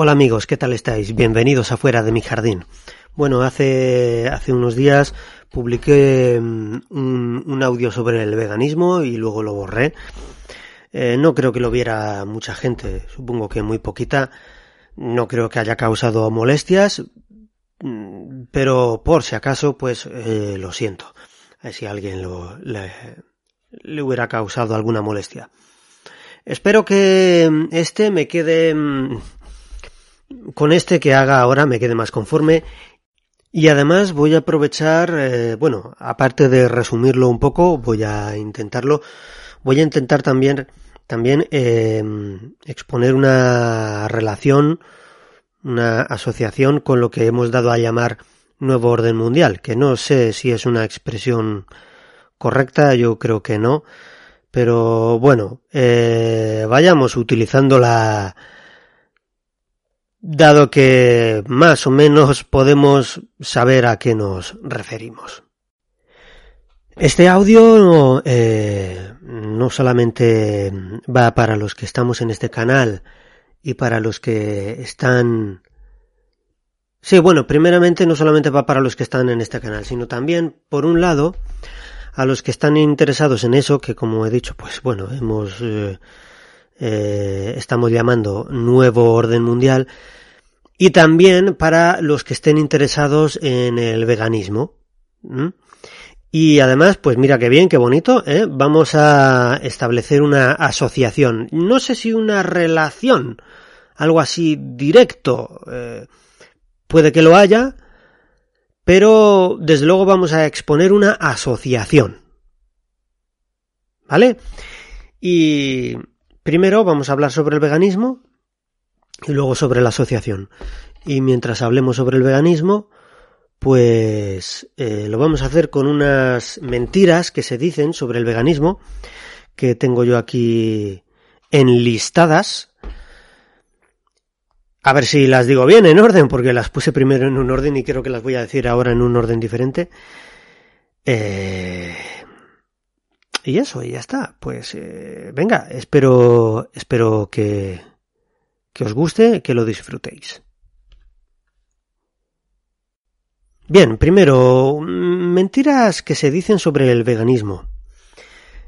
Hola amigos, ¿qué tal estáis? Bienvenidos afuera de mi jardín. Bueno, hace, hace unos días publiqué mm, un, audio sobre el veganismo y luego lo borré. Eh, no creo que lo viera mucha gente, supongo que muy poquita. No creo que haya causado molestias, mm, pero por si acaso, pues eh, lo siento. Si alguien lo, le, le hubiera causado alguna molestia. Espero que mm, este me quede con este que haga ahora me quede más conforme. Y además voy a aprovechar, eh, bueno, aparte de resumirlo un poco, voy a intentarlo, voy a intentar también, también eh, exponer una relación, una asociación con lo que hemos dado a llamar nuevo orden mundial, que no sé si es una expresión correcta, yo creo que no, pero bueno, eh, vayamos utilizando la, dado que más o menos podemos saber a qué nos referimos. Este audio eh, no solamente va para los que estamos en este canal y para los que están... Sí, bueno, primeramente no solamente va para los que están en este canal, sino también, por un lado, a los que están interesados en eso, que como he dicho, pues bueno, hemos... Eh, eh, estamos llamando nuevo orden mundial, y también para los que estén interesados en el veganismo. Y además, pues mira qué bien, qué bonito, ¿eh? vamos a establecer una asociación. No sé si una relación, algo así directo, eh, puede que lo haya, pero desde luego vamos a exponer una asociación. ¿Vale? Y primero vamos a hablar sobre el veganismo y luego sobre la asociación. Y mientras hablemos sobre el veganismo, pues eh, lo vamos a hacer con unas mentiras que se dicen sobre el veganismo, que tengo yo aquí enlistadas. A ver si las digo bien en orden, porque las puse primero en un orden y creo que las voy a decir ahora en un orden diferente. Eh... Y eso, y ya está. Pues eh, venga, espero, espero que, que os guste, que lo disfrutéis. Bien, primero, mentiras que se dicen sobre el veganismo,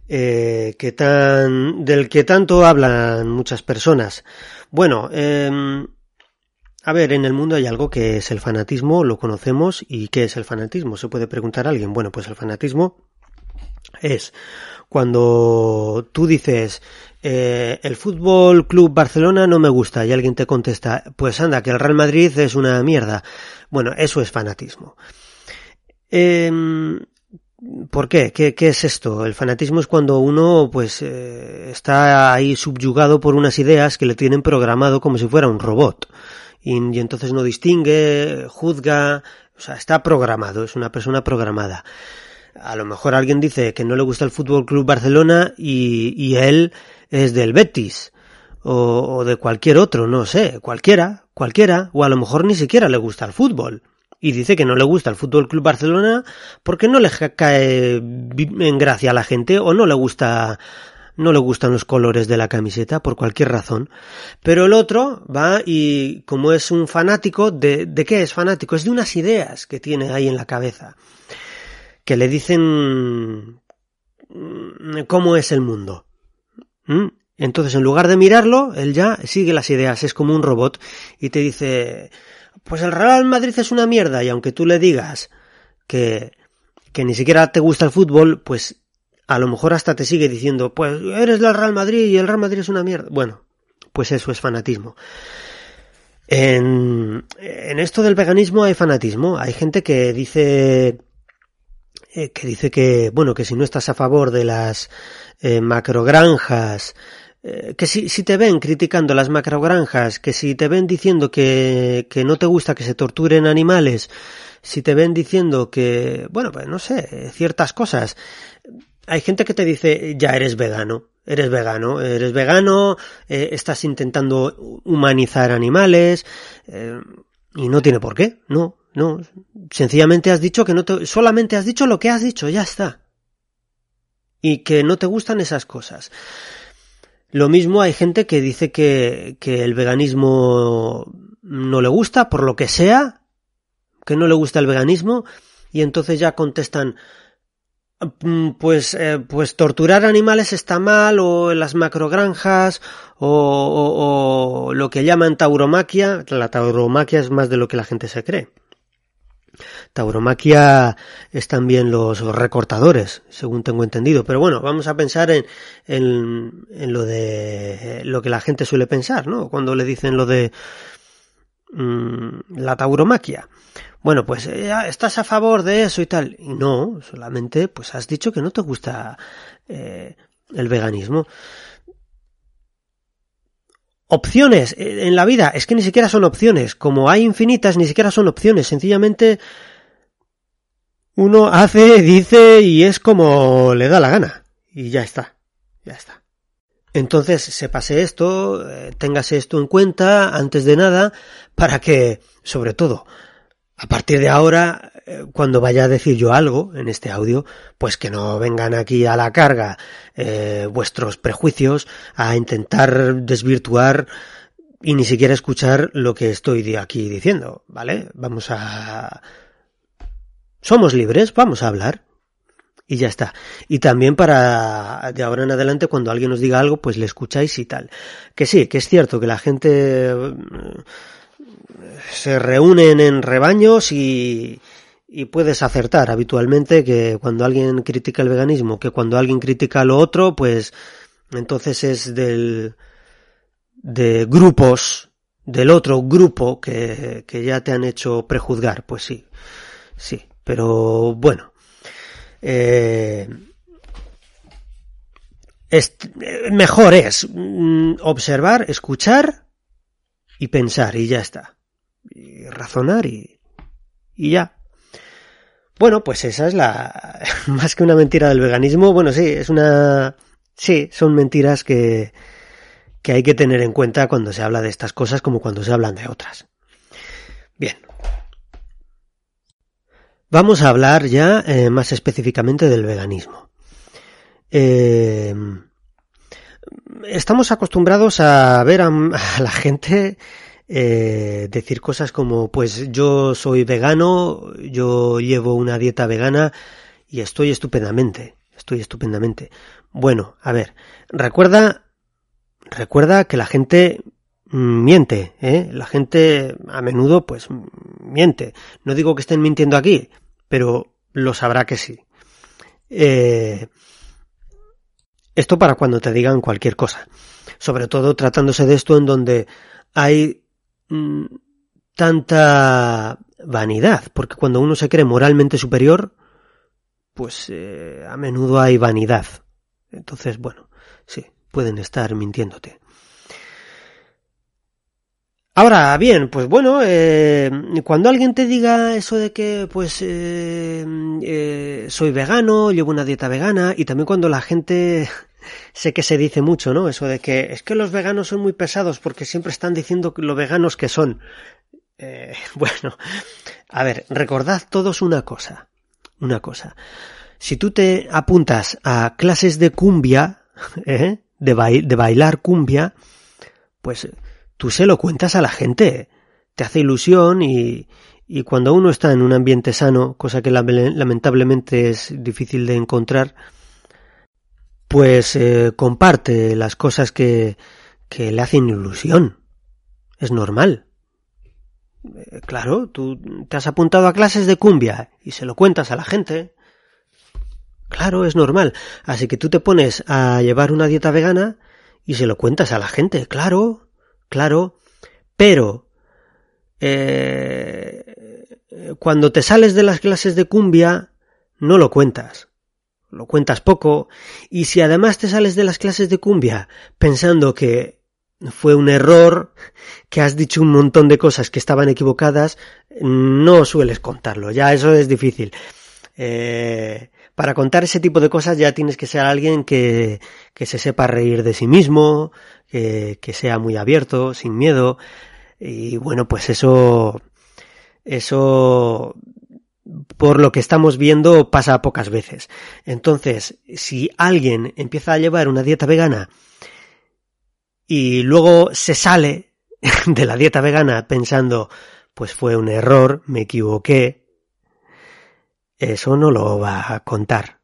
eh, que tan, del que tanto hablan muchas personas. Bueno, eh, a ver, en el mundo hay algo que es el fanatismo, lo conocemos, y ¿qué es el fanatismo? Se puede preguntar a alguien. Bueno, pues el fanatismo es cuando tú dices eh, el fútbol club Barcelona no me gusta y alguien te contesta pues anda que el Real Madrid es una mierda bueno eso es fanatismo eh, ¿Por qué? qué? ¿Qué es esto? El fanatismo es cuando uno pues eh, está ahí subyugado por unas ideas que le tienen programado como si fuera un robot y, y entonces no distingue, juzga, o sea, está programado, es una persona programada a lo mejor alguien dice que no le gusta el Fútbol Club Barcelona y, y él es del Betis o, de cualquier otro, no sé, cualquiera, cualquiera, o a lo mejor ni siquiera le gusta el fútbol y dice que no le gusta el Fútbol Club Barcelona porque no le cae en gracia a la gente o no le gusta no le gustan los colores de la camiseta por cualquier razón. Pero el otro va y como es un fanático, ¿de, de qué es fanático? Es de unas ideas que tiene ahí en la cabeza que le dicen mm, cómo es el mundo. ¿Mm? Entonces, en lugar de mirarlo, él ya sigue las ideas, es como un robot y te dice, pues el Real Madrid es una mierda y aunque tú le digas que, que ni siquiera te gusta el fútbol, pues a lo mejor hasta te sigue diciendo, pues eres del Real Madrid y el Real Madrid es una mierda. Bueno, pues eso es fanatismo. En, en esto del veganismo hay fanatismo. Hay gente que dice eh, que dice que, bueno, que si no estás a favor de las eh, macrogranjas, eh, que si, si, te ven criticando las macrogranjas, que si te ven diciendo que, que no te gusta que se torturen animales, si te ven diciendo que, bueno, pues no sé, ciertas cosas, hay gente que te dice, ya eres vegano, eres vegano, eres vegano, estás intentando humanizar animales, y no tiene por qué, no, no, sencillamente has dicho que no te, solamente has dicho lo que has dicho, ya está. Y que no te gustan esas cosas. Lo mismo hay gente que dice que, que el veganismo no le gusta por lo que sea, que no le gusta el veganismo, y entonces ya contestan, mm, pues, eh, pues torturar animales está mal, o las macrogranjas, o, o, o lo que llaman tauromaquia. La tauromaquia es más de lo que la gente se cree. Tauromaquia es también los recortadores, según tengo entendido. Pero bueno, vamos a pensar en, en, lo de lo que la gente suele pensar, ¿no? Cuando le dicen lo de mmm, la tauromaquia. Bueno, pues eh, estás a favor de eso y tal. Y no, solamente pues has dicho que no te gusta eh, el veganismo. Opciones eh, en la vida, es que ni siquiera son opciones. Como hay infinitas, ni siquiera son opciones. Sencillamente uno hace, dice y es como le da la gana. Y ya está, ya está. Entonces, sepase esto, eh, téngase esto en cuenta antes de nada para que, sobre todo, a partir de ahora, eh, cuando vaya a decir yo algo en este audio, pues que no vengan aquí a la carga eh, vuestros prejuicios a intentar desvirtuar y ni siquiera escuchar lo que estoy aquí diciendo, ¿vale? Vamos a... Somos libres, vamos a hablar. Y ya está. Y también para de ahora en adelante cuando alguien os diga algo, pues le escucháis y tal. Que sí, que es cierto que la gente se reúnen en rebaños y, y puedes acertar habitualmente que cuando alguien critica el veganismo, que cuando alguien critica lo otro, pues entonces es del de grupos del otro grupo que, que ya te han hecho prejuzgar, pues sí, sí, pero bueno, eh, es, mejor es mm, observar, escuchar y pensar y ya está y razonar y, y ya. Bueno, pues esa es la, más que una mentira del veganismo, bueno, sí, es una, sí, son mentiras que, que hay que tener en cuenta cuando se habla de estas cosas como cuando se hablan de otras. Bien. Vamos a hablar ya eh, más específicamente del veganismo. Eh, estamos acostumbrados a ver a, la gente eh, decir cosas como pues yo soy vegano, yo llevo una dieta vegana y estoy estupendamente, estoy estupendamente. Bueno, a ver, recuerda, recuerda que la gente miente, ¿eh? La gente a menudo pues miente. No digo que estén mintiendo aquí, pero lo sabrá que sí. Eh, esto para cuando te digan cualquier cosa. Sobre todo tratándose de esto en donde hay Mm, tanta vanidad, porque cuando uno se cree moralmente superior, pues eh, a menudo hay vanidad. Entonces, bueno, sí, pueden estar mintiéndote. Ahora bien, pues bueno, eh, cuando alguien te diga eso de que pues eh, eh, soy vegano, llevo una dieta vegana, y también cuando la gente sé que se dice mucho, ¿no? Eso de que es que los veganos son muy pesados porque siempre están diciendo lo veganos que son. Eh, bueno, a ver, recordad todos una cosa, una cosa. Si tú te apuntas a clases de cumbia, ¿eh? de, de bailar cumbia, pues tú se lo cuentas a la gente, te hace ilusión y, y cuando uno está en un ambiente sano, cosa que lamentablemente es difícil de encontrar, pues eh, comparte las cosas que, que le hacen ilusión. Es normal. Eh, claro, tú te has apuntado a clases de cumbia y se lo cuentas a la gente. Claro, es normal. Así que tú te pones a llevar una dieta vegana y se lo cuentas a la gente. Claro, claro. Pero eh, cuando te sales de las clases de cumbia, no lo cuentas. lo cuentas poco, y si además te sales de las clases de cumbia pensando que fue un error, que has dicho un montón de cosas que estaban equivocadas, no sueles contarlo, ya eso es difícil. Eh, para contar ese tipo de cosas ya tienes que ser alguien que, que se sepa reír de sí mismo, que, que sea muy abierto, sin miedo, y bueno, pues eso, eso por lo que estamos viendo pasa pocas veces. Entonces, si alguien empieza a llevar una dieta vegana y luego se sale de la dieta vegana pensando, pues fue un error, me equivoqué, eso no lo va a contar.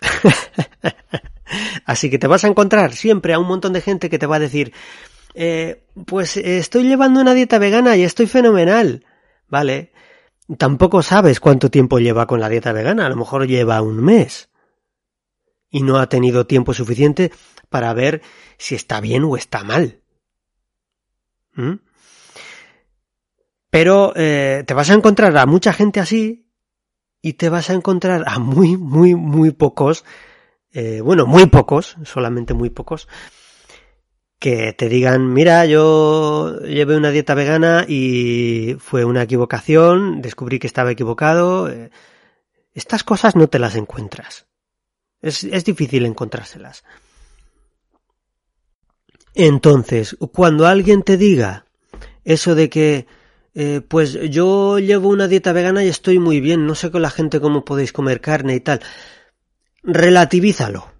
Así que te vas a encontrar siempre a un montón de gente que te va a decir, eh, pues estoy llevando una dieta vegana y estoy fenomenal. Vale, tampoco sabes cuánto tiempo lleva con la dieta vegana, a lo mejor lleva un mes y no ha tenido tiempo suficiente para ver si está bien o está mal. ¿Mm? Pero eh, te vas a encontrar a mucha gente así y te vas a encontrar a muy, muy, muy pocos, eh, bueno, muy pocos, solamente muy pocos, que te digan, mira, yo llevé una dieta vegana y fue una equivocación, descubrí que estaba equivocado. Eh, estas cosas no te las encuentras. Es, difícil encontrárselas. Entonces, cuando alguien te diga eso de que, eh, pues yo llevo una dieta vegana y estoy muy bien, no sé con la gente cómo podéis comer carne y tal, relativízalo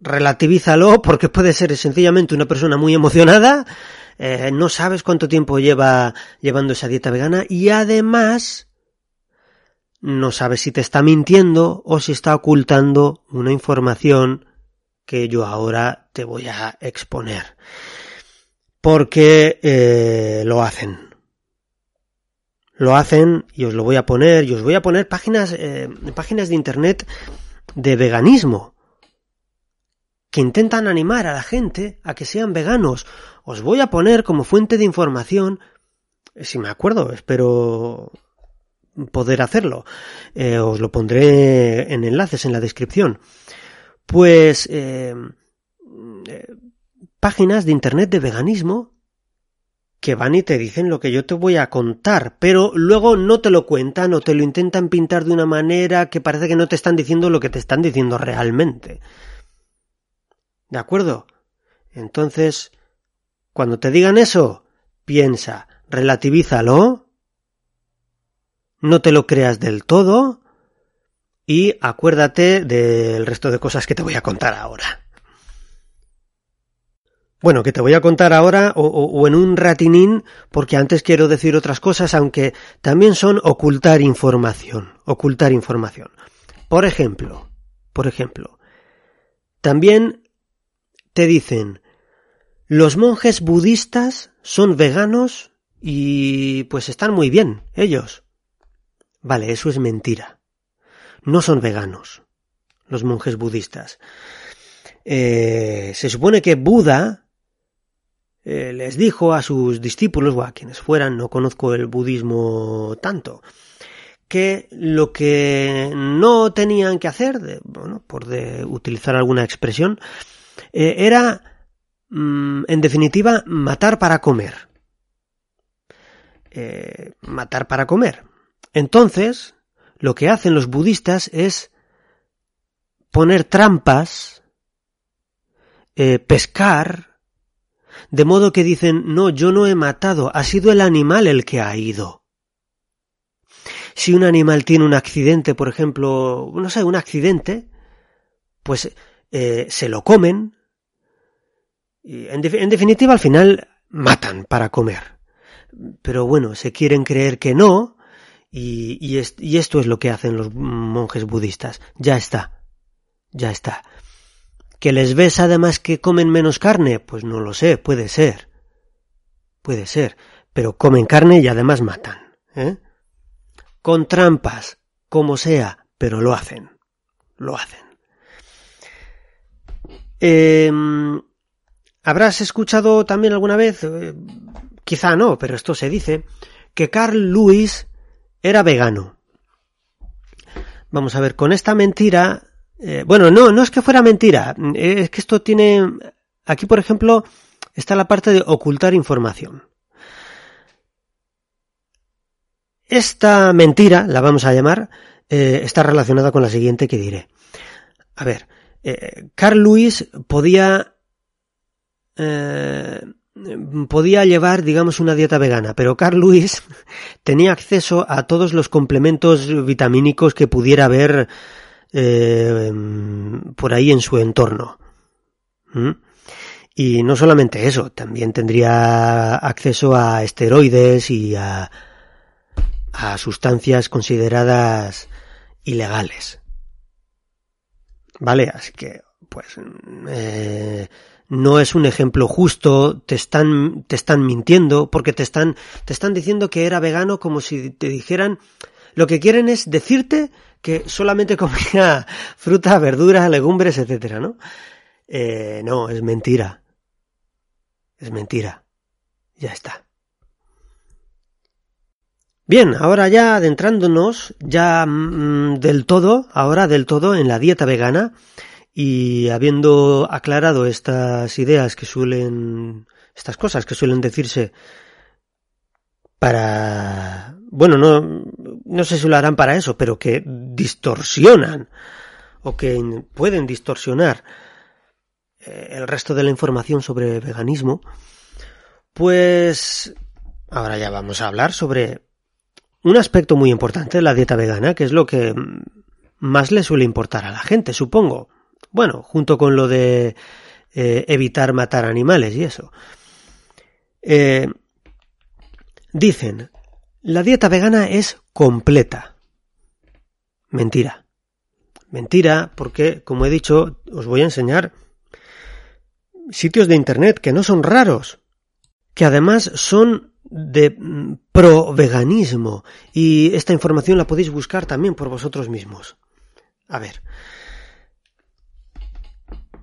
relativízalo porque puede ser sencillamente una persona muy emocionada, eh, no sabes cuánto tiempo lleva llevando esa dieta vegana y además no sabes si te está mintiendo o si está ocultando una información que yo ahora te voy a exponer. Porque eh, lo hacen. Lo hacen y os lo voy a poner y os voy a poner páginas, eh, páginas de internet de veganismo que intentan animar a la gente a que sean veganos. Os voy a poner como fuente de información, si me acuerdo, espero poder hacerlo. Eh, os lo pondré en enlaces en la descripción. Pues eh, eh, páginas de internet de veganismo que van y te dicen lo que yo te voy a contar, pero luego no te lo cuentan o te lo intentan pintar de una manera que parece que no te están diciendo lo que te están diciendo realmente. ¿De acuerdo? Entonces, cuando te digan eso, piensa, relativízalo, no te lo creas del todo y acuérdate del resto de cosas que te voy a contar ahora. Bueno, que te voy a contar ahora o, en un ratinín, porque antes quiero decir otras cosas, aunque también son ocultar información, ocultar información. Por ejemplo, por ejemplo, también te dicen, los monjes budistas son veganos y pues están muy bien, ellos. Vale, eso es mentira. No son veganos, los monjes budistas. Eh, se supone que Buda eh, les dijo a sus discípulos, o a quienes fueran, no conozco el budismo tanto, que lo que no tenían que hacer, bueno, por de utilizar alguna expresión, eh, era, mm, en definitiva, matar para comer. Eh, matar para comer. Entonces, lo que hacen los budistas es poner trampas, eh, pescar, de modo que dicen, no, yo no he matado, ha sido el animal el que ha ido. Si un animal tiene un accidente, por ejemplo, no sé, un accidente, pues eh, se lo comen, y en, definitiva al final matan para comer. Pero bueno, se quieren creer que no, y, y, esto es lo que hacen los monjes budistas. Ya está, ya está. ¿Que les ves además que comen menos carne? Pues no lo sé, puede ser. Puede ser, pero comen carne y además matan. ¿eh? Con trampas, como sea, pero lo hacen. Lo hacen. Eh, Habrás escuchado también alguna vez, eh, quizá no, pero esto se dice, que Carl Lewis era vegano. Vamos a ver, con esta mentira Eh, bueno, no, no es que fuera mentira. Es que esto tiene. Aquí, por ejemplo, está la parte de ocultar información. Esta mentira, la vamos a llamar, eh, está relacionada con la siguiente que diré. A ver, eh, Carl Lewis podía eh, podía llevar, digamos, una dieta vegana, pero Carl Lewis tenía acceso a todos los complementos vitamínicos que pudiera haber por ahí en su entorno. ¿Mm? Y no solamente eso, también tendría acceso a esteroides y a, a sustancias consideradas ilegales. ¿Vale? Así que, pues, eh, no es un ejemplo justo, te están, te están mintiendo, porque te están, te están diciendo que era vegano como si te dijeran, lo que quieren es decirte que solamente comía fruta, verdura, legumbres, etcétera, ¿no? Eh, no, es mentira. Es mentira. Ya está. Bien, ahora ya adentrándonos ya mm, del todo, ahora del todo en la dieta vegana y habiendo aclarado estas ideas que suelen, estas cosas que suelen decirse para, bueno, no, no sé si lo harán para eso, pero que distorsionan o que pueden distorsionar eh, el resto de la información sobre veganismo, pues ahora ya vamos a hablar sobre un aspecto muy importante de la dieta vegana, que es lo que más le suele importar a la gente, supongo. Bueno, junto con lo de eh, evitar matar animales y eso. Eh, dicen, la dieta vegana es completa. Mentira. Mentira, porque, como he dicho, os voy a enseñar sitios de Internet que no son raros, que además son de mm, pro-veganismo y esta información la podéis buscar también por vosotros mismos. A ver.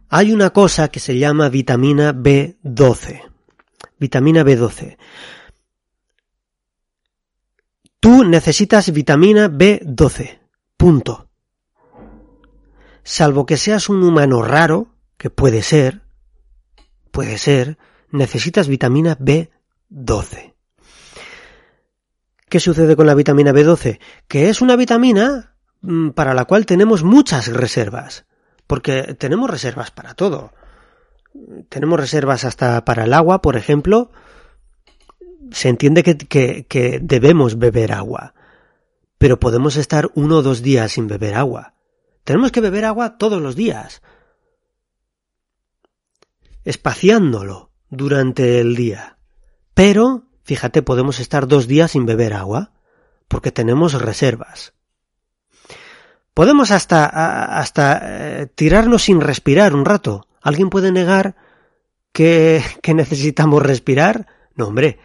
Hay una cosa que se llama vitamina B12. Vitamina B12. Tú necesitas vitamina B12. Punto. Salvo que seas un humano raro, que puede ser, puede ser, necesitas vitamina B12. ¿Qué sucede con la vitamina B12? Que es una vitamina mm, para la cual tenemos muchas reservas, porque tenemos reservas para todo. Tenemos reservas hasta para el agua, por ejemplo. Se entiende que, que debemos beber agua, pero podemos estar uno o dos días sin beber agua. Tenemos que beber agua todos los días, espaciándolo durante el día. Pero Fíjate, podemos estar dos días sin beber agua, porque tenemos reservas. Podemos hasta, hasta eh, tirarnos sin respirar un rato. ¿Alguien puede negar que, que necesitamos respirar? No, hombre.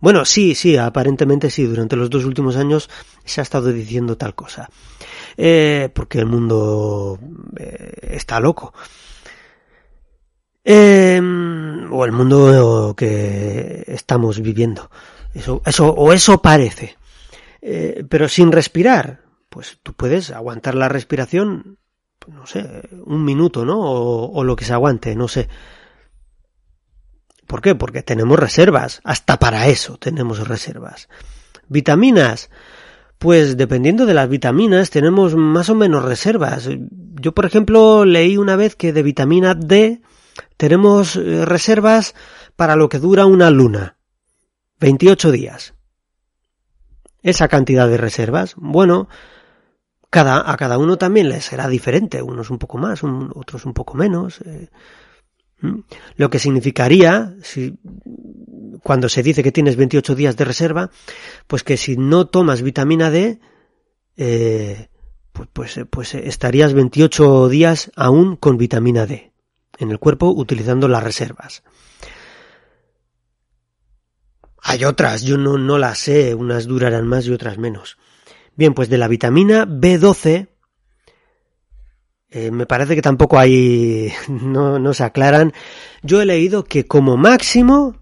Bueno, sí, sí, aparentemente sí. Durante los dos últimos años se ha estado diciendo tal cosa. Eh, porque el mundo eh, está loco. Em, o el mundo que estamos viviendo. Eso, eso, o eso parece. Eh, pero sin respirar, pues tú puedes aguantar la respiración, pues no sé, un minuto, ¿no? O, o lo que se aguante, no sé. ¿Por qué? Porque tenemos reservas. Hasta para eso tenemos reservas. Vitaminas. Pues dependiendo de las vitaminas tenemos más o menos reservas. Yo, por ejemplo, leí una vez que de vitamina D tenemos eh, reservas para lo que dura una luna. 28 días. Esa cantidad de reservas, bueno, cada, a cada uno también le será diferente, unos un poco más, otros un poco menos. Eh, lo que significaría, si, cuando se dice que tienes 28 días de reserva, pues que si no tomas vitamina D, eh, pues, pues, pues estarías 28 días aún con vitamina D en el cuerpo utilizando las reservas. Hay otras, yo no, no las sé, unas durarán más y otras menos. Bien, pues de la vitamina B12, eh, me parece que tampoco hay, no, no se aclaran. Yo he leído que como máximo,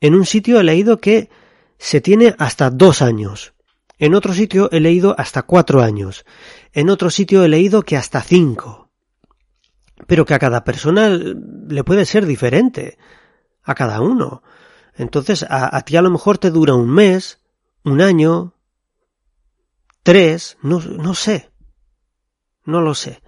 en un sitio he leído que se tiene hasta dos años. En otro sitio he leído hasta cuatro años. en otro sitio he leído que hasta 5. Pero que a cada persona le puede ser diferente. A cada uno. Entonces, a, a ti a lo mejor te dura un mes, un año, tres, no, no sé. No lo sé.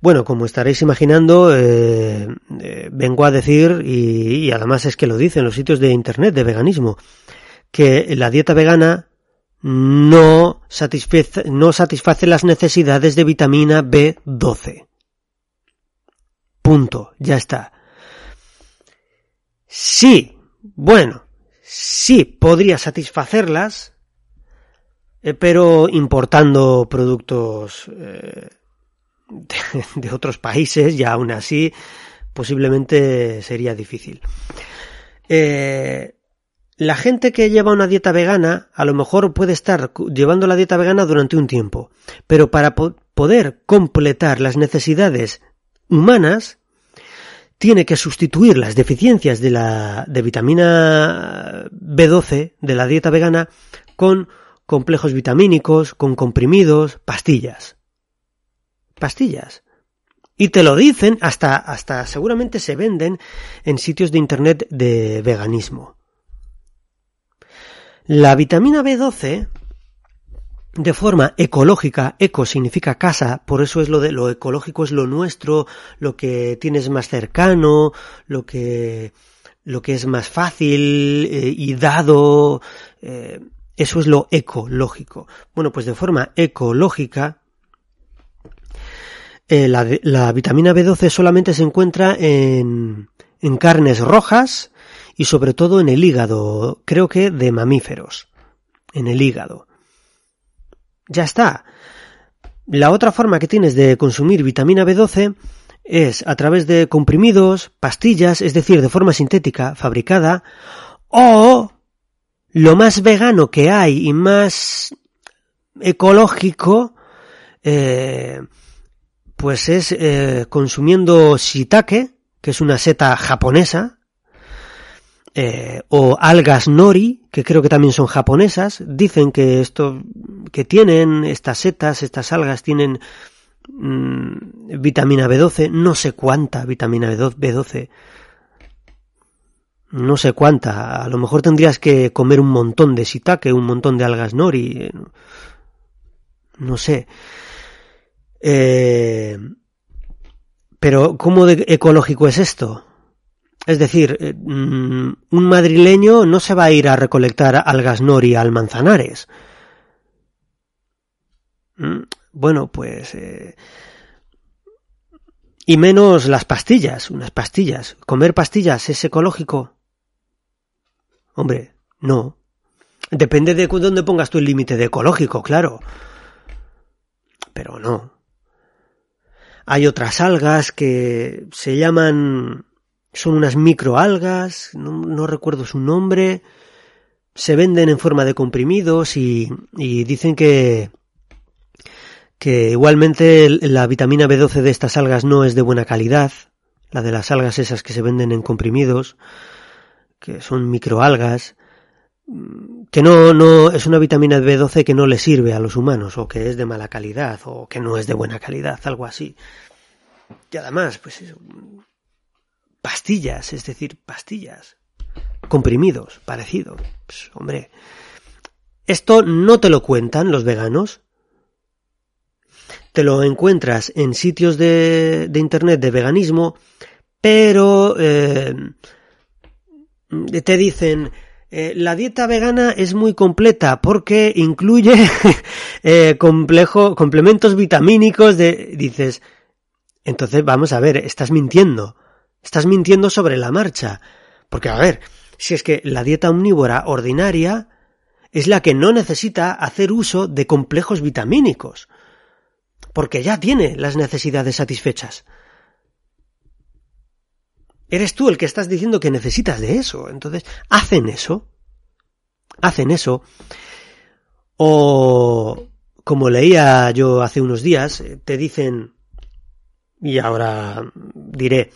Bueno, como estaréis imaginando, eh, eh, vengo a decir, y, además es que lo dicen los sitios de internet de veganismo, que la dieta vegana no satisface, no satisface las necesidades de vitamina B12. Punto, ya está. Sí, bueno, sí podría satisfacerlas, eh, pero importando productos de, otros países y aún así posiblemente sería difícil. Eh, la gente que lleva una dieta vegana a lo mejor puede estar llevando la dieta vegana durante un tiempo, pero para po poder completar las necesidades humanas tiene que sustituir las deficiencias de la de vitamina B12 de la dieta vegana con complejos vitamínicos, con comprimidos, pastillas. Pastillas. Y te lo dicen, hasta, hasta seguramente se venden en sitios de internet de veganismo. La vitamina B12, de forma ecológica, eco significa casa, por eso es lo de lo ecológico es lo nuestro, lo que tienes más cercano, lo que, lo que es más fácil eh, y dado, eh, eso es lo ecológico. Bueno, pues de forma ecológica, eh, la, vitamina B12 solamente se encuentra en, en carnes rojas, y sobre todo en el hígado, creo que de mamíferos, en el hígado. Ya está. La otra forma que tienes de consumir vitamina B12 es a través de comprimidos, pastillas, es decir, de forma sintética, fabricada, o lo más vegano que hay y más ecológico, eh, pues es eh, consumiendo shiitake, que es una seta japonesa, eh, o algas nori, que creo que también son japonesas, dicen que esto, que tienen estas setas, estas algas tienen mmm, vitamina B12, no sé cuánta vitamina B12, no sé cuánta, a lo mejor tendrías que comer un montón de shiitake, un montón de algas nori, no sé. Eh, pero, ¿cómo de ecológico es esto? Es decir, eh, mm, un madrileño no se va a ir a recolectar algas nori al Manzanares. Mm, bueno, pues... Eh, y menos las pastillas, unas pastillas. ¿Comer pastillas es ecológico? Hombre, no. Depende de dónde pongas tú el límite de ecológico, claro. Pero no. Hay otras algas que se llaman son unas microalgas, no, no recuerdo su nombre, se venden en forma de comprimidos y, y dicen que, que igualmente la vitamina B12 de estas algas no es de buena calidad, la de las algas esas que se venden en comprimidos, que son microalgas, que no, no, es una vitamina B12 que no le sirve a los humanos, o que es de mala calidad, o que no es de buena calidad, algo así. Y además, pues pastillas, es decir, pastillas, comprimidos, parecido. Pues, hombre, esto no te lo cuentan los veganos. Te lo encuentras en sitios de, de internet de veganismo, pero eh, te dicen eh, la dieta vegana es muy completa porque incluye eh, complejo, complementos vitamínicos de dices entonces vamos a ver estás mintiendo Estás mintiendo sobre la marcha. Porque, a ver, si es que la dieta omnívora ordinaria es la que no necesita hacer uso de complejos vitamínicos. Porque ya tiene las necesidades satisfechas. Eres tú el que estás diciendo que necesitas de eso. Entonces, hacen eso. Hacen eso. O, como leía yo hace unos días, te dicen, y ahora diré,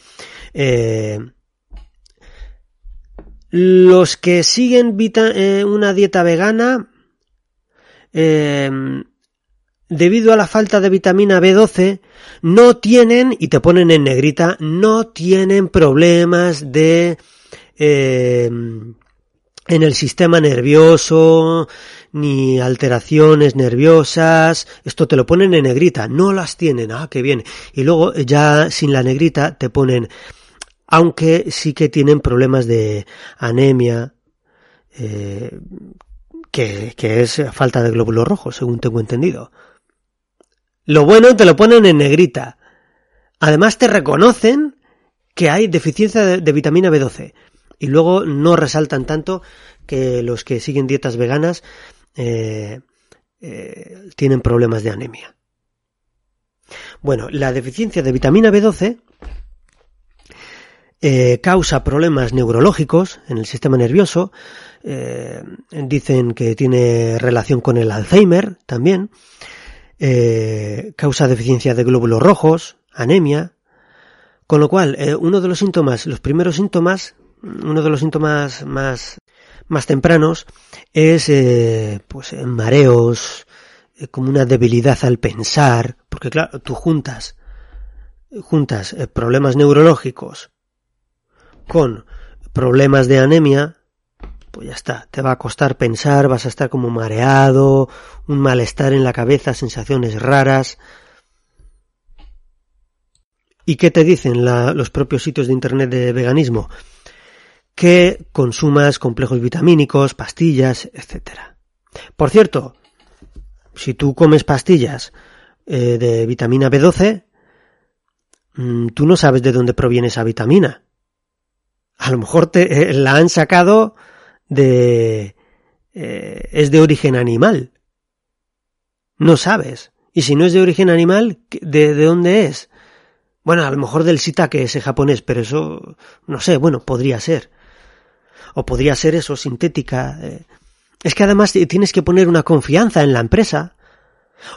eh, los que siguen eh, una dieta vegana eh, debido a la falta de vitamina B12, no tienen, y te ponen en negrita, no tienen problemas de eh, en el sistema nervioso, ni alteraciones nerviosas, esto te lo ponen en negrita, no las tienen, ah, qué bien. Y luego ya sin la negrita te ponen, aunque sí que tienen problemas de anemia, eh, que, que es falta de glóbulos rojos, según tengo entendido. Lo bueno te lo ponen en negrita. Además te reconocen que hay deficiencia de, vitamina B12 y luego no resaltan tanto que los que siguen dietas veganas eh, eh, tienen problemas de anemia. Bueno, la deficiencia de vitamina B12 eh, causa problemas neurológicos en el sistema nervioso. Eh, dicen que tiene relación con el Alzheimer también. Eh, causa deficiencia de glóbulos rojos, anemia. Con lo cual, eh, uno de los síntomas, los primeros síntomas uno de los síntomas más, más tempranos es eh, pues mareos, eh, como una debilidad al pensar, porque claro, tú juntas, juntas problemas neurológicos con problemas de anemia, pues ya está, te va a costar pensar, vas a estar como mareado, un malestar en la cabeza, sensaciones raras. ¿Y qué te dicen los propios sitios de internet de veganismo? que consumas complejos vitamínicos, pastillas, etc. Por cierto, si tú comes pastillas eh, de vitamina B12, mmm, tú no sabes de dónde proviene esa vitamina. A lo mejor te eh, la han sacado de... Eh, es de origen animal. No sabes. Y si no es de origen animal, ¿de, de dónde es? Bueno, a lo mejor del que ese japonés, pero eso, no sé, bueno, podría ser o podría ser eso, sintética. Eh. Es que además tienes que poner una confianza en la empresa.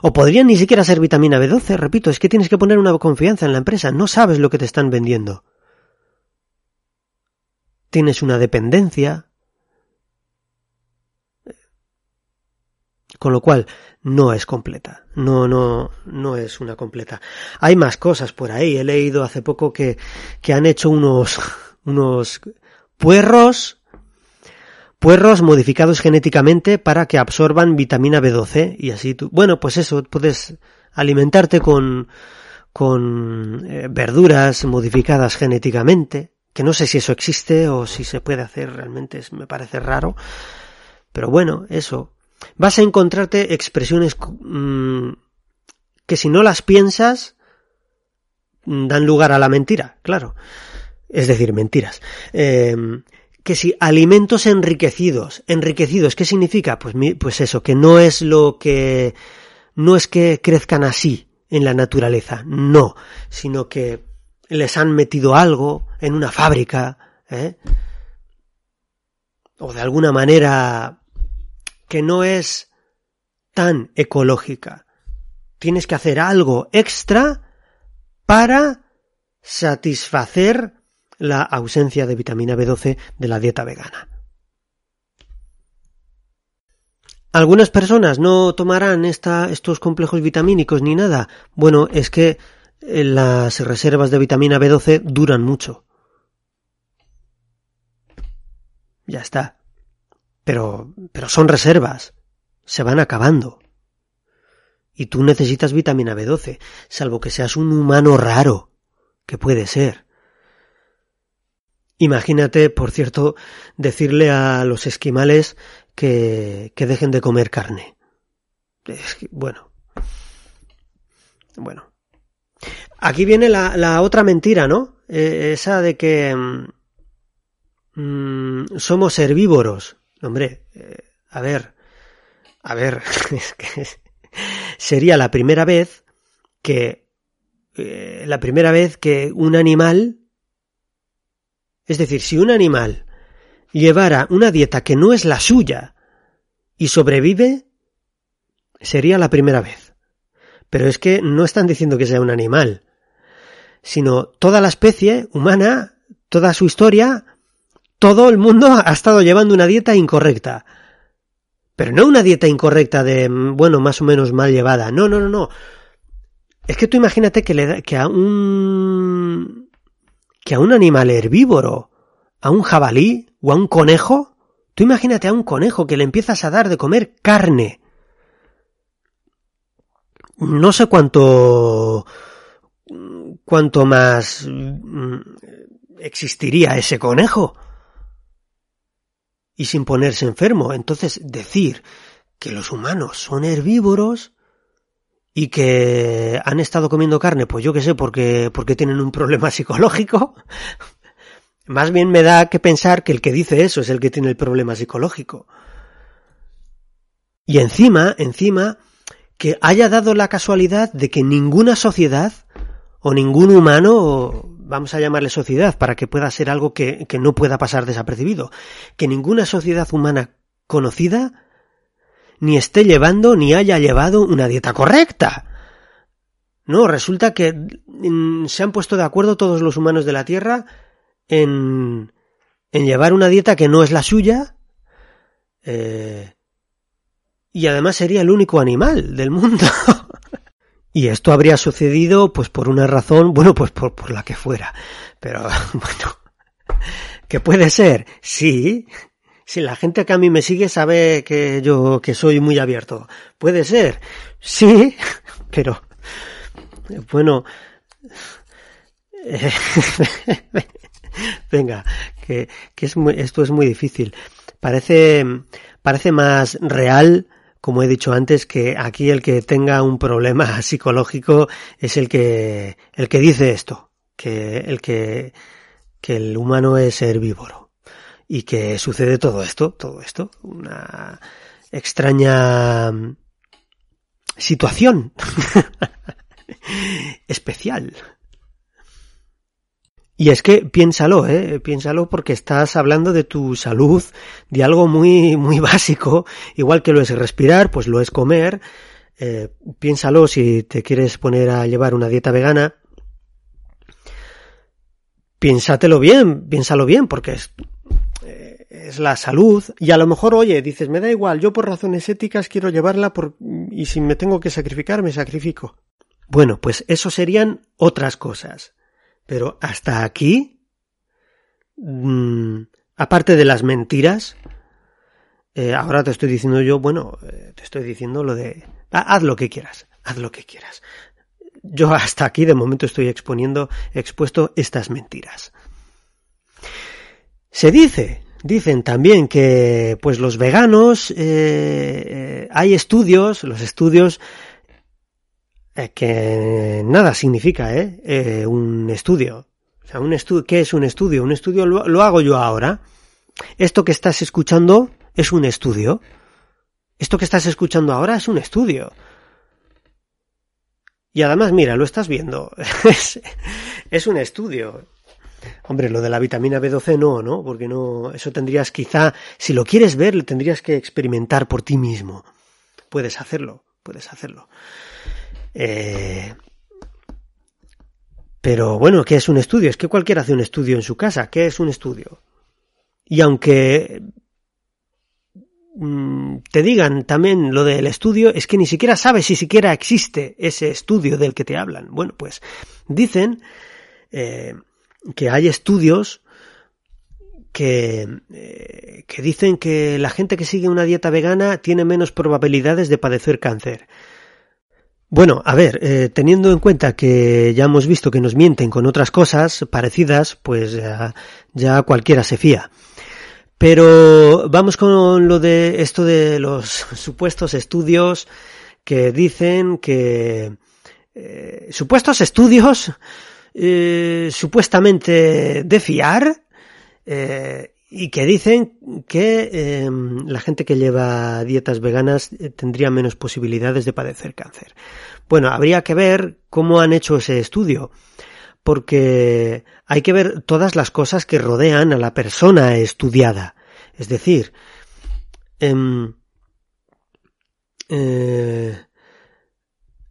O podría ni siquiera ser vitamina B12, repito, es que tienes que poner una confianza en la empresa, no sabes lo que te están vendiendo. Tienes una dependencia. Con lo cual, no es completa. No, no, no es una completa. Hay más cosas por ahí. He leído hace poco que, que han hecho unos, unos puerros puerros modificados genéticamente para que absorban vitamina B12 y así tú, bueno, pues eso, puedes alimentarte con, con eh, verduras modificadas genéticamente, que no sé si eso existe o si se puede hacer realmente, me parece raro, pero bueno, eso. Vas a encontrarte expresiones mmm, que si no las piensas dan lugar a la mentira, claro. Es decir, mentiras. Eh, que si alimentos enriquecidos, enriquecidos, ¿qué significa? Pues, pues eso, que no es lo que, no es que crezcan así en la naturaleza, no, sino que les han metido algo en una fábrica, ¿eh? o de alguna manera que no es tan ecológica. Tienes que hacer algo extra para satisfacer la ausencia de vitamina B12 de la dieta vegana. Algunas personas no tomarán estos complejos vitamínicos ni nada. Bueno, es que eh, las reservas de vitamina B12 duran mucho. Ya está. Pero, pero son reservas. Se van acabando. Y tú necesitas vitamina B12, salvo que seas un humano raro, que puede ser. Imagínate, por cierto, decirle a los esquimales que, que dejen de comer carne. Es bueno. Bueno. Aquí viene la, la otra mentira, ¿no? Eh, esa de que mmm, somos herbívoros. Hombre, eh, a ver, a ver, es que sería la primera vez que eh, la primera vez que un animal es decir, si un animal llevara una dieta que no es la suya y sobrevive, sería la primera vez. Pero es que no están diciendo que sea un animal, sino toda la especie humana, toda su historia, todo el mundo ha estado llevando una dieta incorrecta. Pero no una dieta incorrecta de, bueno, más o menos mal llevada. No, no, no, no. Es que tú imagínate que, le que a un que a un animal herbívoro, a un jabalí o a un conejo, tú imagínate a un conejo que le empiezas a dar de comer carne. No sé cuánto cuánto más mm, existiría ese conejo. Y sin ponerse enfermo. Entonces, decir que los humanos son herbívoros y que han estado comiendo carne, pues yo qué sé, porque, porque tienen un problema psicológico. Más bien me da que pensar que el que dice eso es el que tiene el problema psicológico. Y encima, encima, que haya dado la casualidad de que ninguna sociedad o ningún humano, vamos a llamarle sociedad, para que pueda ser algo que, no pueda pasar desapercibido, que ninguna sociedad humana conocida ni esté llevando ni haya llevado una dieta correcta. No, resulta que mm, se han puesto de acuerdo todos los humanos de la Tierra en, en llevar una dieta que no es la suya eh, y además sería el único animal del mundo. y esto habría sucedido pues por una razón, bueno, pues por, por la que fuera. Pero bueno, que puede ser, sí, si la gente que a mí me sigue sabe que yo que soy muy abierto. Puede ser. Sí, pero bueno, venga, que, que es muy, esto es muy difícil. Parece, parece más real, como he dicho antes, que aquí el que tenga un problema psicológico es el que, el que dice esto, que el que, que el humano es herbívoro y que sucede todo esto, todo esto, una extraña situación especial. Y es que piénsalo, eh, piénsalo porque estás hablando de tu salud, de algo muy, muy básico, igual que lo es respirar, pues lo es comer. Eh, piénsalo si te quieres poner a llevar una dieta vegana. Piénsatelo bien, piénsalo bien, porque es es la salud y a lo mejor, oye, dices, me da igual, yo por razones éticas quiero llevarla por, y si me tengo que sacrificar, me sacrifico. Bueno, pues eso serían otras cosas. Pero hasta aquí, mmm, aparte de las mentiras, eh, ahora te estoy diciendo yo, bueno, eh, te estoy diciendo lo de, haz lo que quieras, haz lo que quieras. Yo hasta aquí de momento estoy exponiendo, expuesto estas mentiras. Se dice Dicen también que pues los veganos, eh, hay estudios, los estudios que nada significa, ¿eh? ¿eh? un estudio. O sea, un estudio, ¿qué es un estudio? Un estudio lo, lo hago yo ahora. Esto que estás escuchando es un estudio. Esto que estás escuchando ahora es un estudio. Y además, mira, lo estás viendo. es, es un estudio. Hombre, lo de la vitamina B12 no, ¿no? Porque no, eso tendrías quizá, si lo quieres ver, lo tendrías que experimentar por ti mismo. Puedes hacerlo, puedes hacerlo. Eh, pero bueno, ¿qué es un estudio? Es que cualquiera hace un estudio en su casa. ¿Qué es un estudio? Y aunque mm, te digan también lo del estudio, es que ni siquiera sabes si siquiera existe ese estudio del que te hablan. Bueno, pues dicen eh, que hay estudios que, eh, que dicen que la gente que sigue una dieta vegana tiene menos probabilidades de padecer cáncer. Bueno, a ver, eh, teniendo en cuenta que ya hemos visto que nos mienten con otras cosas parecidas, pues ya, cualquiera se fía. Pero vamos con lo de esto de los supuestos estudios que dicen que eh, supuestos estudios eh, supuestamente de fiar eh, y que dicen que eh, la gente que lleva dietas veganas eh, tendría menos posibilidades de padecer cáncer. Bueno, habría que ver cómo han hecho ese estudio, porque hay que ver todas las cosas que rodean a la persona estudiada. Es decir, em, eh,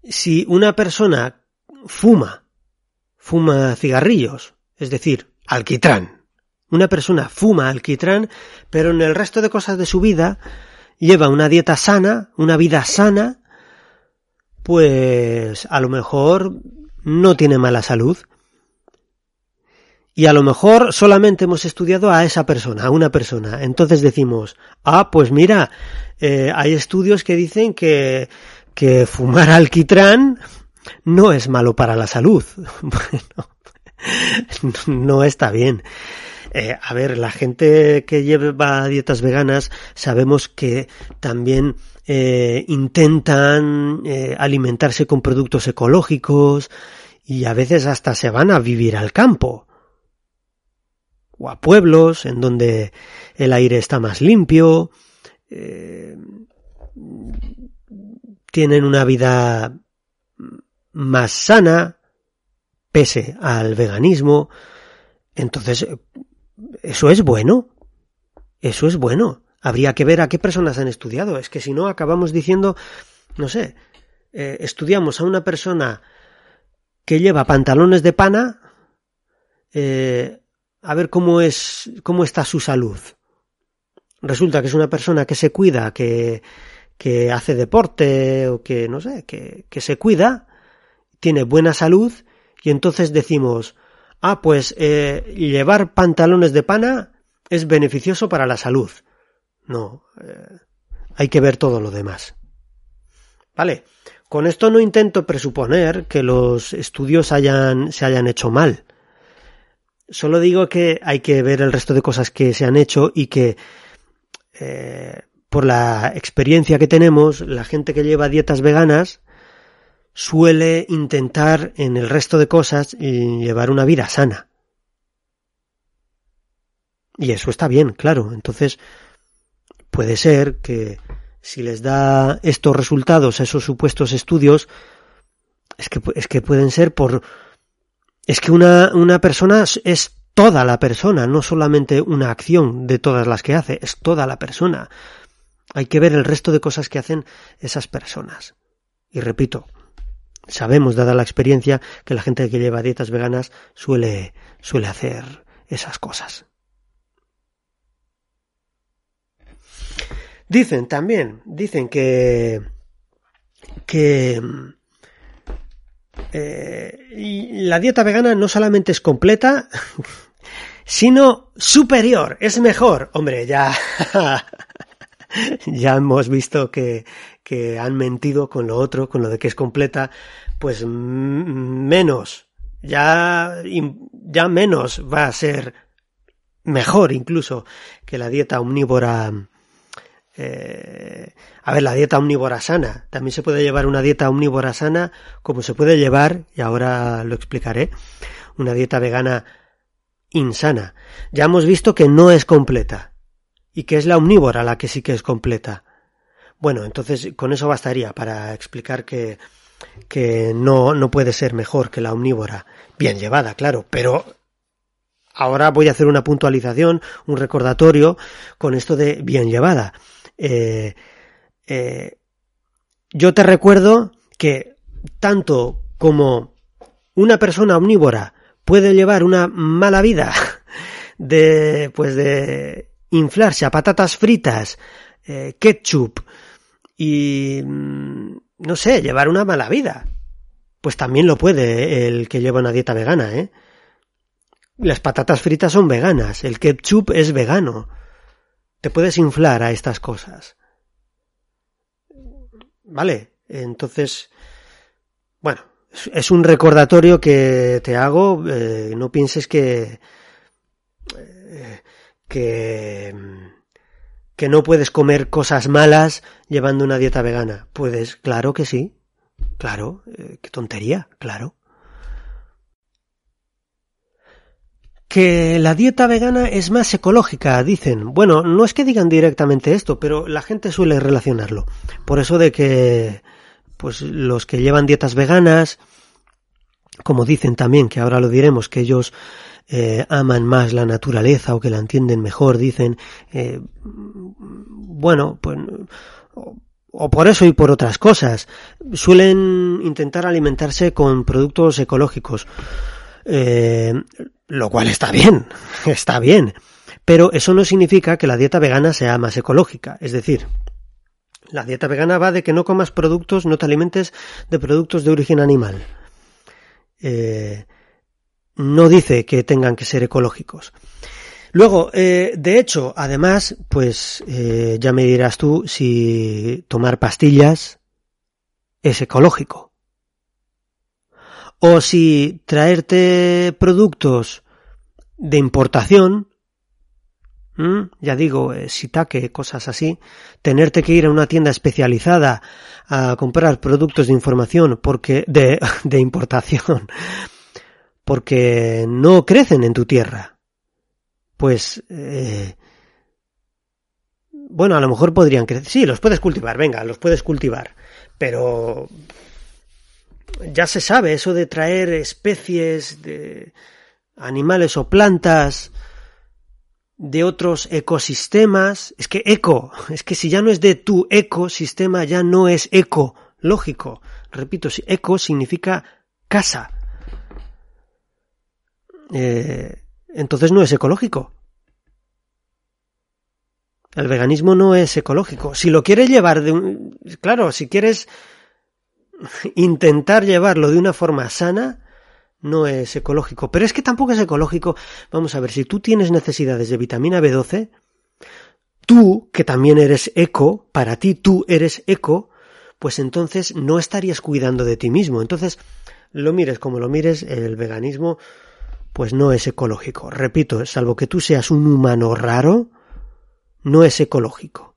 si una persona fuma fuma cigarrillos, es decir, alquitrán. Una persona fuma alquitrán, pero en el resto de cosas de su vida lleva una dieta sana, una vida sana, pues a lo mejor no tiene mala salud. Y a lo mejor solamente hemos estudiado a esa persona, a una persona. Entonces decimos, ah, pues mira, eh, hay estudios que dicen que, que fumar alquitrán no es malo para la salud. Bueno, no está bien. Eh, a ver, la gente que lleva dietas veganas sabemos que también eh, intentan eh, alimentarse con productos ecológicos y a veces hasta se van a vivir al campo o a pueblos en donde el aire está más limpio, tienen una vida más sana, pese al veganismo. Entonces, eso es bueno. Eso es bueno. Habría que ver a qué personas han estudiado. Es que si no, acabamos diciendo, no sé, eh, estudiamos a una persona que lleva pantalones de pana, eh, a ver cómo es, cómo está su salud. Resulta que es una persona que se cuida, que, que hace deporte o que, no sé, que, que se cuida, tiene buena salud y entonces decimos, ah, pues eh, llevar pantalones de pana es beneficioso para la salud. No, eh, hay que ver todo lo demás. Vale, con esto no intento presuponer que los estudios hayan, se hayan hecho mal. Solo digo que hay que ver el resto de cosas que se han hecho y que eh, por la experiencia que tenemos, la gente que lleva dietas veganas suele intentar en el resto de cosas llevar una vida sana. Y eso está bien, claro. Entonces, puede ser que si les da estos resultados esos supuestos estudios, es que, es que pueden ser por... Es que una, una persona es toda la persona, no solamente una acción de todas las que hace, es toda la persona. Hay que ver el resto de cosas que hacen esas personas. Y repito, sabemos, dada la experiencia, que la gente que lleva dietas veganas suele, suele hacer esas cosas. Dicen también, dicen que, que eh, la dieta vegana no solamente es completa, sino superior, es mejor. Hombre, ya, ya hemos visto que, que han mentido con lo otro, con lo de que es completa, pues menos, ya, ya menos va a ser mejor incluso que la dieta omnívora. Eh, a ver, la dieta omnívora sana. También se puede llevar una dieta omnívora sana como se puede llevar, y ahora lo explicaré, una dieta vegana insana. Ya hemos visto que no es completa y que es la omnívora la que sí que es completa. Bueno, entonces con eso bastaría para explicar que, que no, no puede ser mejor que la omnívora. Bien llevada, claro, pero ahora voy a hacer una puntualización, un recordatorio con esto de bien llevada. Eh, eh, yo te recuerdo que tanto como una persona omnívora puede llevar una mala vida de pues de inflarse a patatas fritas, eh, ketchup, y, mm, no sé, llevar una mala vida. Pues también lo puede el que lleva una dieta vegana, ¿eh? Las patatas fritas son veganas, el ketchup es vegano. Te puedes inflar a estas cosas. Vale, entonces, bueno, es un recordatorio que te hago, eh, no pienses que, eh, que que no puedes comer cosas malas llevando una dieta vegana. Puedes, claro que sí. Claro, eh, qué tontería, claro. Que la dieta vegana es más ecológica, dicen. Bueno, no es que digan directamente esto, pero la gente suele relacionarlo. Por eso de que, pues los que llevan dietas veganas, como dicen también, que ahora lo diremos, que ellos eh, aman más la naturaleza o que la entienden mejor, dicen, eh, bueno, pues, o, por eso y por otras cosas, suelen intentar alimentarse con productos ecológicos, eh, lo cual está bien, está bien, pero eso no significa que la dieta vegana sea más ecológica, es decir, La dieta vegana va de que no comas productos, no te alimentes de productos de origen animal. Eh, no dice que tengan que ser ecológicos. Luego, eh, de hecho, además, pues eh, ya me dirás tú si tomar pastillas es ecológico. O si traerte productos de importación. Ya digo, eh, sitaque, cosas así. Tenerte que ir a una tienda especializada a comprar productos de información porque, de, de importación, porque no crecen en tu tierra. Pues, eh, bueno, a lo mejor podrían crecer. Sí, los puedes cultivar, venga, los puedes cultivar. Pero ya se sabe eso de traer especies de animales o plantas de otros ecosistemas. Es que eco, es que si ya no es de tu ecosistema, ya no es eco, lógico. Repito, eco significa casa. Eh, entonces no es ecológico. El veganismo no es ecológico. Si lo quieres llevar de un... Claro, si quieres intentar llevarlo de una forma sana, no es ecológico. Pero es que tampoco es ecológico. Vamos a ver, si tú tienes necesidades de vitamina B12, tú, que también eres eco, para ti tú eres eco, pues entonces no estarías cuidando de ti mismo. Entonces, lo mires como lo mires, el veganismo pues no es ecológico. Repito, salvo que tú seas un humano raro, no es ecológico.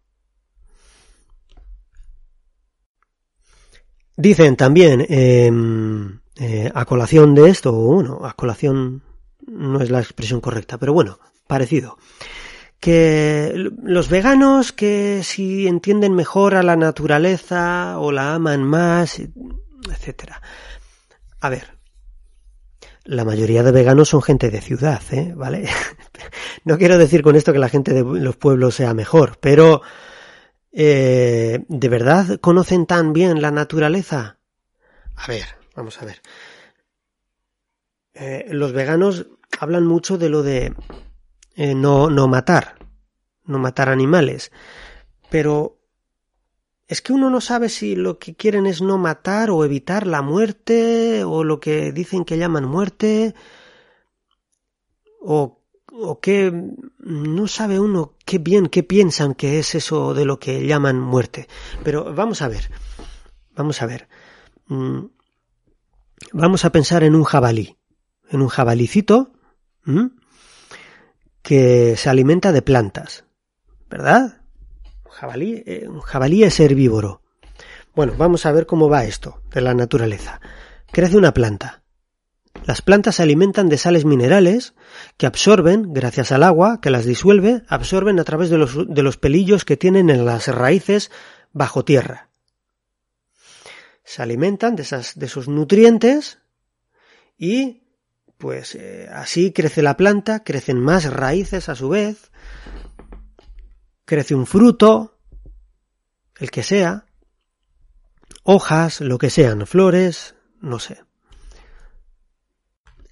Dicen también, eh, eh, a colación de esto, bueno, a colación no es la expresión correcta, pero bueno, parecido. Que los veganos que si entienden mejor a la naturaleza o la aman más, etcétera. A ver, la mayoría de veganos son gente de ciudad, ¿eh? ¿Vale? no quiero decir con esto que la gente de los pueblos sea mejor, pero eh, ¿de verdad conocen tan bien la naturaleza? A ver, Vamos a ver. Eh, los veganos hablan mucho de lo de eh, no, no matar, no matar animales, pero es que uno no sabe si lo que quieren es no matar o evitar la muerte o lo que dicen que llaman muerte o, o que no sabe uno qué bien, qué piensan que es eso de lo que llaman muerte. Pero vamos a ver, vamos a ver. Mm, vamos a pensar en un jabalí, en un jabalicito que se alimenta de plantas, ¿verdad? Jabalí, eh, un jabalí es herbívoro. Bueno, vamos a ver cómo va esto de la naturaleza. Crece una planta. Las plantas se alimentan de sales minerales que absorben, gracias al agua que las disuelve, absorben a través de los, de los pelillos que tienen en las raíces bajo tierra se alimentan de, esas, de esos nutrientes y pues eh, así crece la planta, crecen más raíces a su vez, crece un fruto, el que sea, hojas, lo que sean, flores, no sé.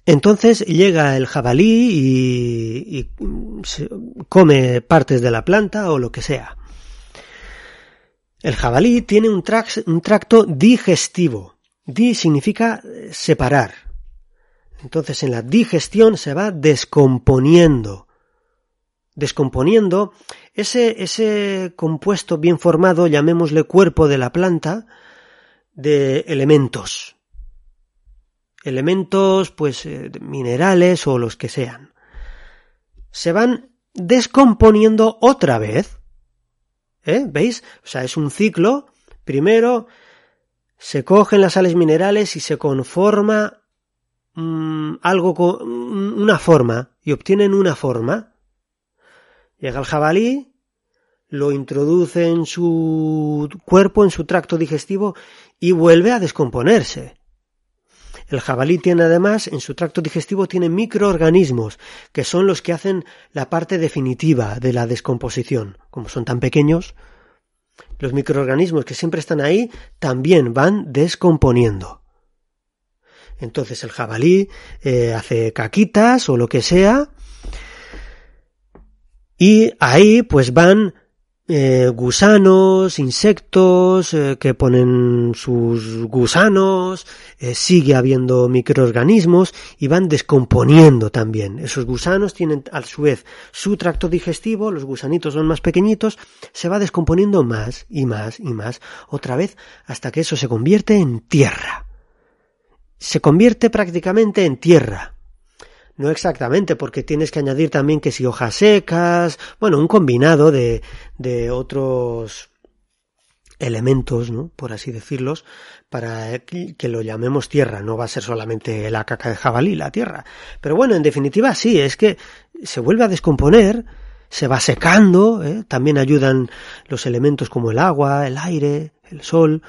Entonces llega el jabalí y, y come partes de la planta o lo que sea. El jabalí tiene un, tracto digestivo. Di significa separar. Entonces en la digestión se va descomponiendo. Descomponiendo ese, ese compuesto bien formado, llamémosle cuerpo de la planta, de elementos. Elementos, pues, eh, minerales o los que sean. Se van descomponiendo otra vez ¿Eh? ¿Veis? O sea, es un ciclo. Primero se cogen las sales minerales y se conforma mm, algo con una forma y obtienen una forma. Llega el jabalí, lo introduce en su cuerpo, en su tracto digestivo y vuelve a descomponerse. El jabalí tiene además, en su tracto digestivo, tiene microorganismos, que son los que hacen la parte definitiva de la descomposición. Como son tan pequeños, los microorganismos que siempre están ahí también van descomponiendo. Entonces el jabalí eh, hace caquitas o lo que sea y ahí pues van eh, gusanos, insectos eh, que ponen sus gusanos, eh, sigue habiendo microorganismos y van descomponiendo también. Esos gusanos tienen a su vez su tracto digestivo, los gusanitos son más pequeñitos, se va descomponiendo más y más y más, otra vez hasta que eso se convierte en tierra. Se convierte prácticamente en tierra. No exactamente, porque tienes que añadir también que si hojas secas, bueno, un combinado de, de otros elementos, ¿no? por así decirlos, para que lo llamemos tierra. No va a ser solamente la caca de jabalí, la tierra. Pero bueno, en definitiva sí, es que se vuelve a descomponer, se va secando, ¿eh? también ayudan los elementos como el agua, el aire, el sol.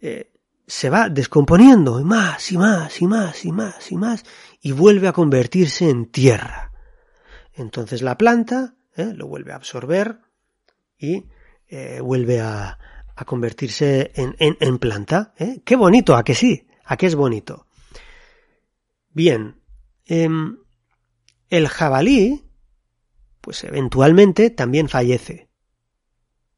Eh, se va descomponiendo y más y más y más y más y más y vuelve a convertirse en tierra. Entonces la planta ¿eh? lo vuelve a absorber y eh, vuelve a, a, convertirse en, en, planta. ¿eh? Qué bonito, a que sí, a que es bonito. Bien, eh, el jabalí, pues eventualmente también fallece.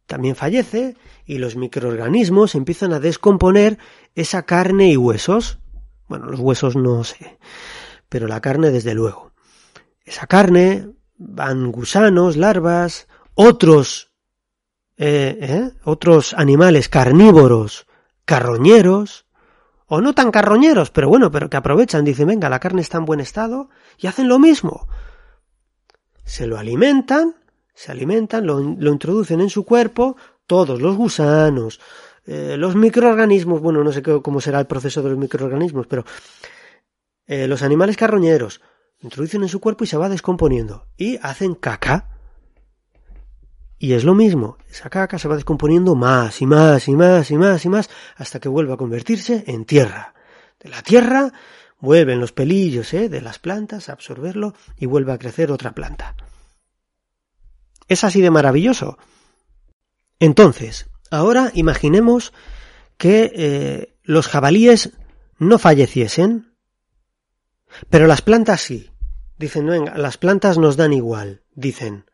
También fallece y los microorganismos empiezan a descomponer esa carne y huesos. Bueno, los huesos no sé pero la carne desde luego. Esa carne van gusanos, larvas, otros, eh, ¿eh? otros animales carnívoros, carroñeros, o no tan carroñeros, pero bueno, pero que aprovechan, dicen, venga, la carne está en buen estado, y hacen lo mismo. Se lo alimentan, se alimentan, lo, lo introducen en su cuerpo, todos los gusanos, eh, los microorganismos, bueno, no sé cómo será el proceso de los microorganismos, pero eh, los animales carroñeros introducen en su cuerpo y se va descomponiendo y hacen caca. Y es lo mismo, esa caca se va descomponiendo más y más y más y más y más hasta que vuelve a convertirse en tierra. De la tierra vuelven los pelillos ¿eh? de las plantas a absorberlo y vuelve a crecer otra planta. Es así de maravilloso. Entonces, ahora imaginemos que eh, los jabalíes no falleciesen, pero las plantas sí. Dicen, no, las plantas nos dan igual, dicen.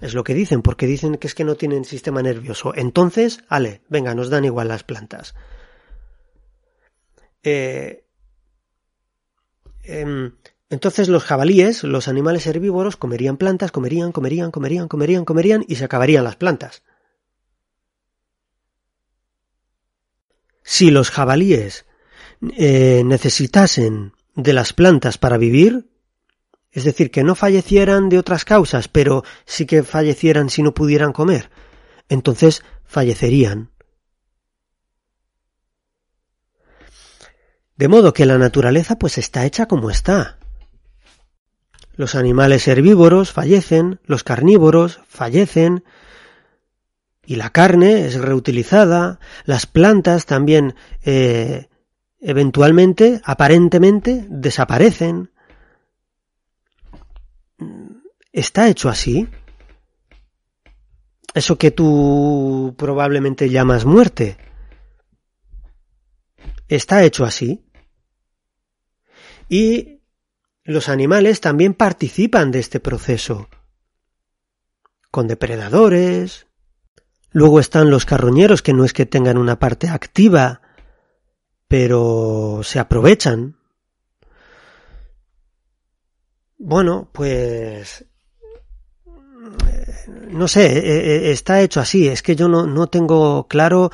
Es lo que dicen, porque dicen que es que no tienen sistema nervioso. Entonces, ale, venga, nos dan igual las plantas. Eh, eh, entonces los jabalíes, los animales herbívoros, comerían plantas, comerían, comerían, comerían, comerían, comerían y se acabarían las plantas. Si los jabalíes eh, necesitasen de las plantas para vivir, es decir, que no fallecieran de otras causas, pero sí que fallecieran si no pudieran comer, entonces fallecerían. De modo que la naturaleza pues está hecha como está. Los animales herbívoros fallecen, los carnívoros fallecen, y la carne es reutilizada, las plantas también eh, eventualmente, aparentemente, desaparecen. ¿Está hecho así? Eso que tú probablemente llamas muerte. ¿Está hecho así? Y los animales también participan de este proceso, con depredadores. Luego están los carroñeros que no es que tengan una parte activa pero se aprovechan. Bueno, pues no sé, e, e, está hecho así. Es que yo no, no tengo claro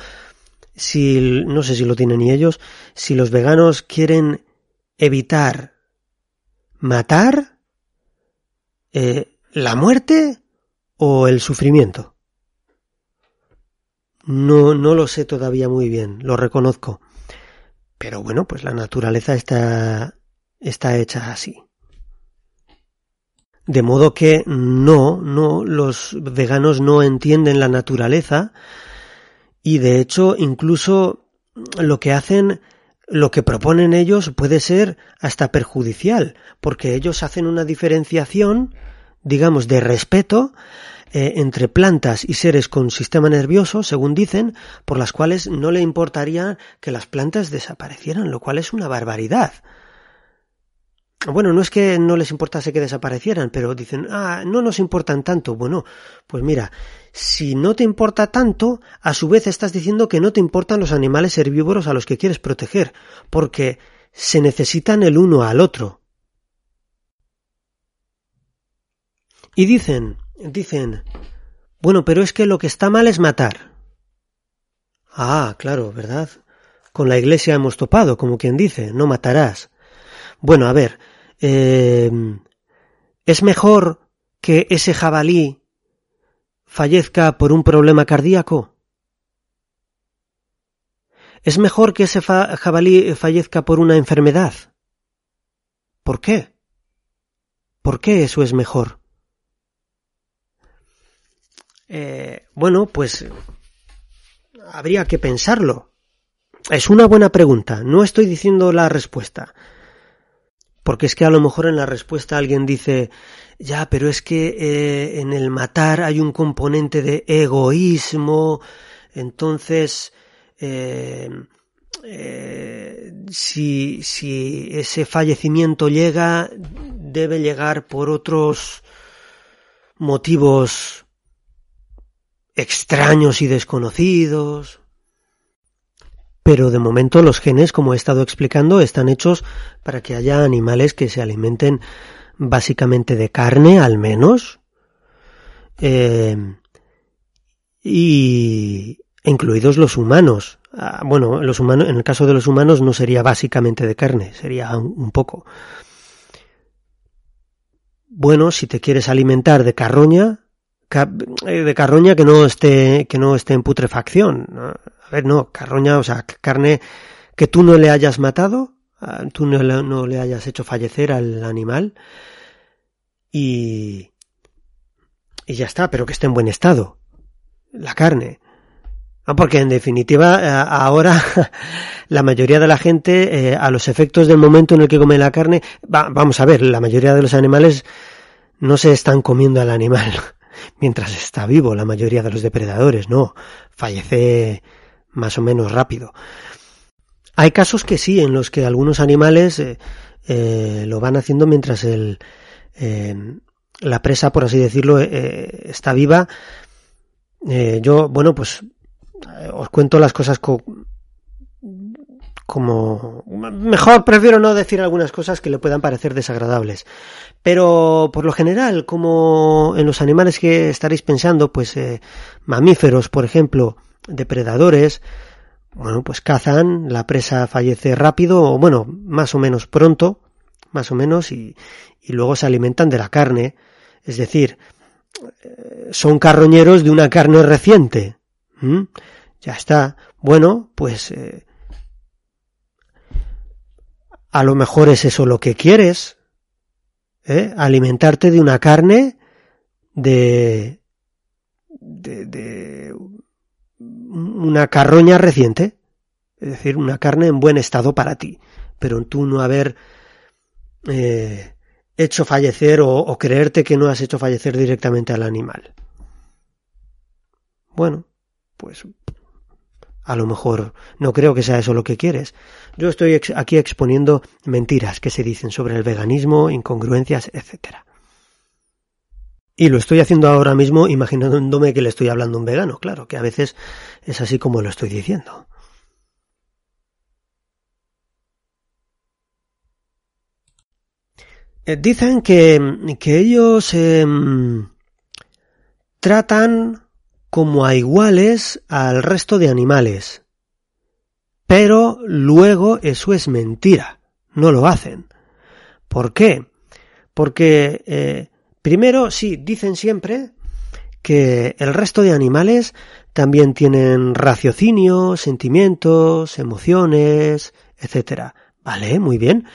si, no sé si lo tienen ni ellos, si los veganos quieren evitar matar eh, la muerte o el sufrimiento. No, no lo sé todavía muy bien, lo reconozco. Pero bueno, pues la naturaleza está, está hecha así. De modo que no, no, los veganos no entienden la naturaleza y de hecho incluso lo que hacen, lo que proponen ellos puede ser hasta perjudicial, porque ellos hacen una diferenciación, digamos, de respeto eh, entre plantas y seres con sistema nervioso, según dicen, por las cuales no le importaría que las plantas desaparecieran, lo cual es una barbaridad. bueno, no es que no les importase que desaparecieran, pero dicen, ah, no nos importan tanto. Bueno, pues mira, si no te importa tanto, a su vez estás diciendo que no te importan los animales herbívoros a los que quieres proteger, porque se necesitan el uno al otro. Y dicen, dicen, bueno, pero es que lo que está mal es matar. Ah, claro, ¿verdad? Con la iglesia hemos topado, como quien dice, no matarás. Bueno, a ver, eh, ¿es mejor que ese jabalí fallezca por un problema cardíaco? ¿Es mejor que ese jabalí fallezca por una enfermedad? ¿Por qué? ¿Por qué eso es mejor? Eh, bueno, pues habría que pensarlo. Es una buena pregunta, no estoy diciendo la respuesta. Porque es que a lo mejor en la respuesta alguien dice, ya, pero es que eh, en el matar hay un componente de egoísmo, entonces, eh, eh, si, si ese fallecimiento llega, debe llegar por otros motivos extraños y desconocidos. Pero de momento los genes, como he estado explicando, están hechos para que haya animales que se alimenten básicamente de carne, al menos, eh, y incluidos los humanos. Ah, bueno, los humanos, en el caso de los humanos no sería básicamente de carne, sería un poco. Bueno, si te quieres alimentar de carroña, de carroña que no esté que no esté en putrefacción. A ver, no, carroña, o sea, carne que tú no le hayas matado, ah, tú no le, no le hayas hecho fallecer al animal y y ya está, pero que esté en buen estado la carne. Porque en definitiva eh, ahora la mayoría de la gente eh, a los efectos del momento en el que come la carne, vamos a ver, la mayoría de los animales no se están comiendo al animal mientras está vivo la mayoría de los depredadores, no, fallece más o menos rápido. Hay casos que sí, en los que algunos animales eh, eh, lo van haciendo mientras el, eh, la presa, por así decirlo, está viva. yo, bueno, pues os cuento las cosas como mejor prefiero no decir algunas cosas que le puedan parecer desagradables. Pero por lo general como en los animales que estaréis pensando pues eh, mamíferos por ejemplo depredadores bueno pues cazan la presa fallece rápido o bueno más o menos pronto más o menos y, y luego se alimentan de la carne. Es decir eh, son carroñeros de una carne reciente. Ya está. Bueno pues eh, a lo mejor es eso lo que quieres, ¿eh? alimentarte de una carne de, de, de una carroña reciente, es decir, una carne en buen estado para ti, pero tú no haber eh, hecho fallecer o, o, creerte que no has hecho fallecer directamente al animal. Bueno, pues a lo mejor no creo que sea eso lo que quieres. Yo estoy aquí exponiendo mentiras que se dicen sobre el veganismo, incongruencias, etc. Y lo estoy haciendo ahora mismo imaginándome que le estoy hablando a un vegano, claro, que a veces es así como lo estoy diciendo. Eh, dicen que, que ellos eh, tratan como a iguales al resto de animales. Pero luego eso es mentira, no lo hacen. ¿Por qué? Porque eh, primero sí, dicen siempre que el resto de animales también tienen raciocinio, sentimientos, emociones, etcétera. Vale, muy bien.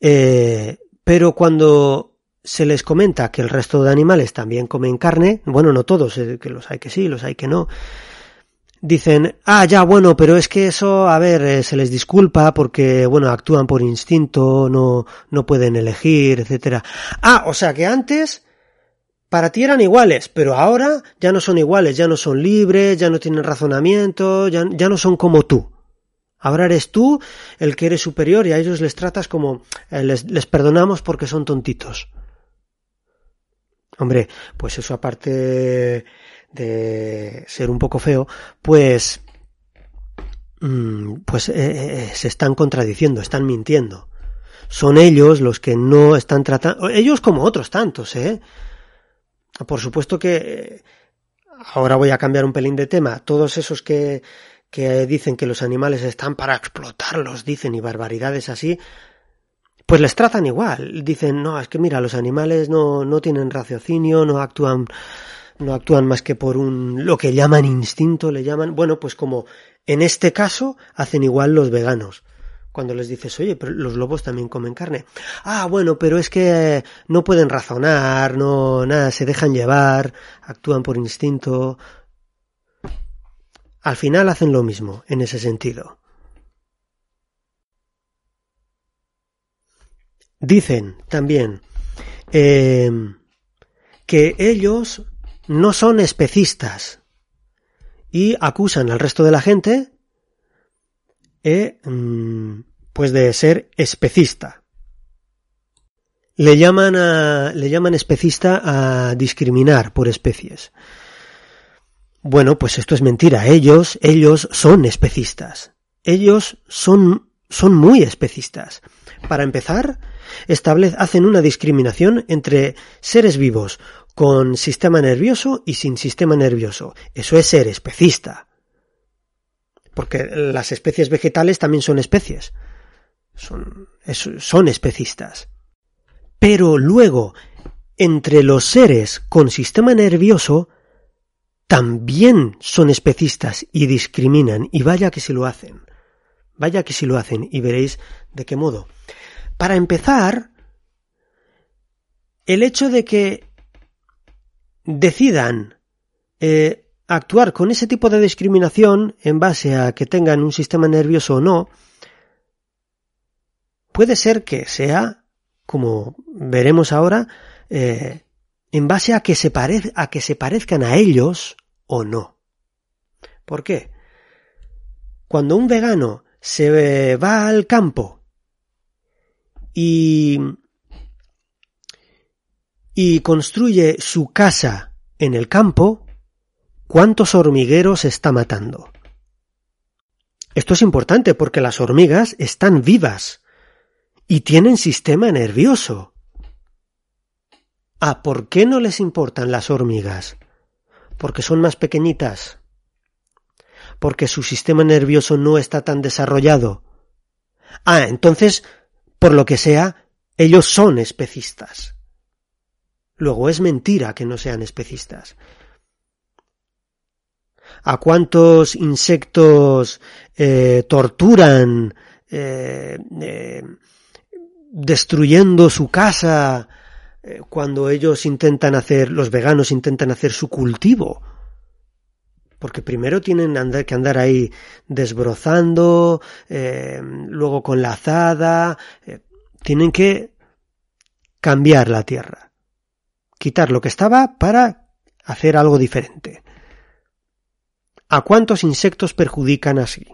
Eh, pero cuando se les comenta que el resto de animales también comen carne, bueno, no todos, eh, que los hay que sí, los hay que no, dicen, ah, ya, bueno, pero es que eso, a ver, eh, se les disculpa porque, bueno, actúan por instinto, no, no pueden elegir, etcétera. Ah, o sea que antes, para ti eran iguales, pero ahora ya no son iguales, ya no son libres, ya no tienen razonamiento, ya, ya no son como tú. Ahora eres tú el que eres superior y a ellos les tratas como eh, les, les perdonamos porque son tontitos. Hombre, pues eso aparte de ser un poco feo, pues mm, pues eh, eh, se están contradiciendo, están mintiendo. Son ellos los que no están tratando, ellos como otros tantos, ¿eh? Por supuesto que ahora voy a cambiar un pelín de tema. Todos esos que que dicen que los animales están para explotarlos, dicen, y barbaridades así, pues les tratan igual. Dicen, no, es que mira, los animales no, no tienen raciocinio, no actúan, no actúan más que por un, lo que llaman instinto, le llaman, bueno, pues como en este caso hacen igual los veganos. Cuando les dices, oye, pero los lobos también comen carne. Ah, bueno, pero es que no pueden razonar, no, nada, se dejan llevar, actúan por instinto. Al final hacen lo mismo, en ese sentido. Dicen también eh, que ellos no son especistas y acusan al resto de la gente eh, mm, pues de ser especista. Le llaman, a, le llaman especista a discriminar por especies. Bueno, pues esto es mentira. Ellos, ellos son especistas. Ellos son, son muy especistas. Para empezar, hacen una discriminación entre seres vivos con sistema nervioso y sin sistema nervioso. Eso es ser especista. Porque las especies vegetales también son especies. Son, son especistas. Pero luego, entre los seres con sistema nervioso, también son especistas y discriminan, y vaya que si lo hacen. Vaya que si lo hacen, y veréis de qué modo. Para empezar, el hecho de que decidan eh, actuar con ese tipo de discriminación en base a que tengan un sistema nervioso o no, puede ser que sea, como veremos ahora, eh, en base a que, se a que se parezcan a ellos o no. ¿Por qué? Cuando un vegano se va al campo y, y construye su casa en el campo, ¿cuántos hormigueros está matando? Esto es importante porque las hormigas están vivas y tienen sistema nervioso. Ah, ¿por qué no les importan las hormigas? porque son más pequeñitas, porque su sistema nervioso no está tan desarrollado. Ah, entonces, por lo que sea, ellos son especistas. Luego es mentira que no sean especistas. ¿A cuántos insectos eh, torturan eh, eh, destruyendo su casa eh, cuando ellos intentan hacer, los veganos intentan hacer su cultivo. Porque primero tienen que andar ahí desbrozando, eh, luego con la azada, eh, tienen que cambiar la tierra, quitar lo que estaba para hacer algo diferente. ¿A cuántos insectos perjudican así?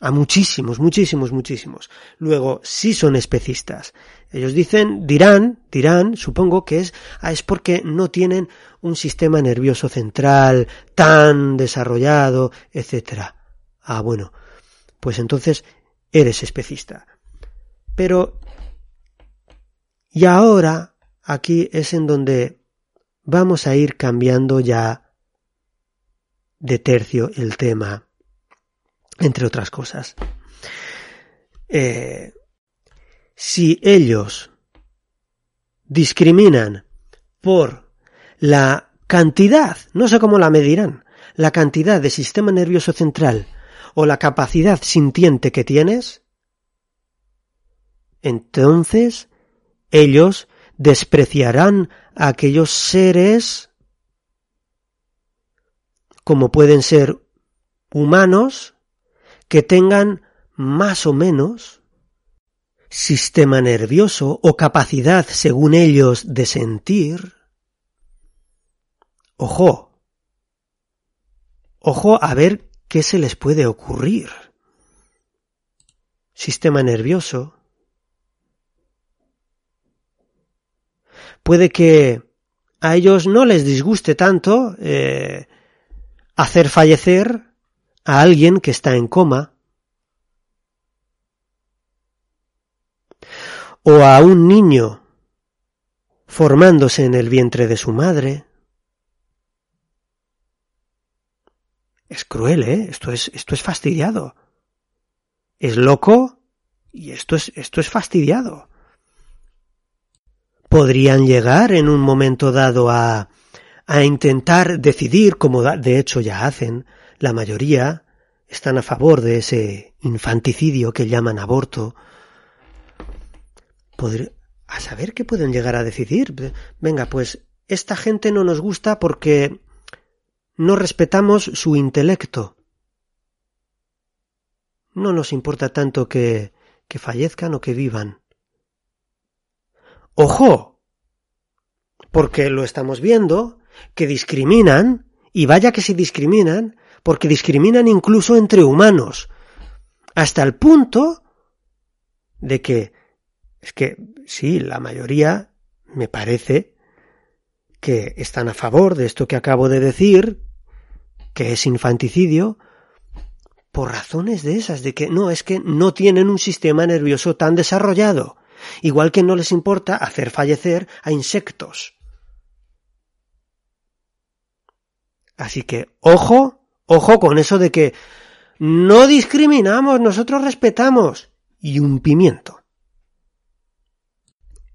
A muchísimos, muchísimos, muchísimos. Luego, sí son especistas. Ellos dicen, dirán, dirán, supongo que es, ah, es porque no tienen un sistema nervioso central tan desarrollado, etcétera. Ah, bueno, pues entonces eres especista. Pero, y ahora, aquí es en donde vamos a ir cambiando ya de tercio el tema entre otras cosas. Eh, si ellos discriminan por la cantidad, no sé cómo la medirán, la cantidad de sistema nervioso central o la capacidad sintiente que tienes, entonces ellos despreciarán a aquellos seres como pueden ser humanos que tengan más o menos sistema nervioso o capacidad, según ellos, de sentir. Ojo, ojo a ver ¿qué se les puede ocurrir? Sistema nervioso. Puede que a ellos no les disguste tanto eh, hacer fallecer a alguien que está en coma o a un niño formándose en el vientre de su madre. Es cruel, ¿eh? Esto es, esto es fastidiado. Es loco y esto es, esto es fastidiado. Podrían llegar en un momento dado a, a intentar decidir, como de hecho ya hacen, la mayoría están a favor de ese infanticidio que llaman aborto. a saber qué pueden llegar a decidir. Venga, pues esta gente no nos gusta porque no respetamos su intelecto. No nos importa tanto que, que fallezcan o que vivan. ¡Ojo! Porque lo estamos viendo, que discriminan, y vaya que si discriminan, porque discriminan incluso entre humanos, hasta el punto de que, es que sí, la mayoría me parece que están a favor de esto que acabo de decir, que es infanticidio, por razones de esas, de que no, es que no tienen un sistema nervioso tan desarrollado, igual que no les importa hacer fallecer a insectos. Así que, ojo, ojo con eso de que no discriminamos, nosotros respetamos. Y un pimiento.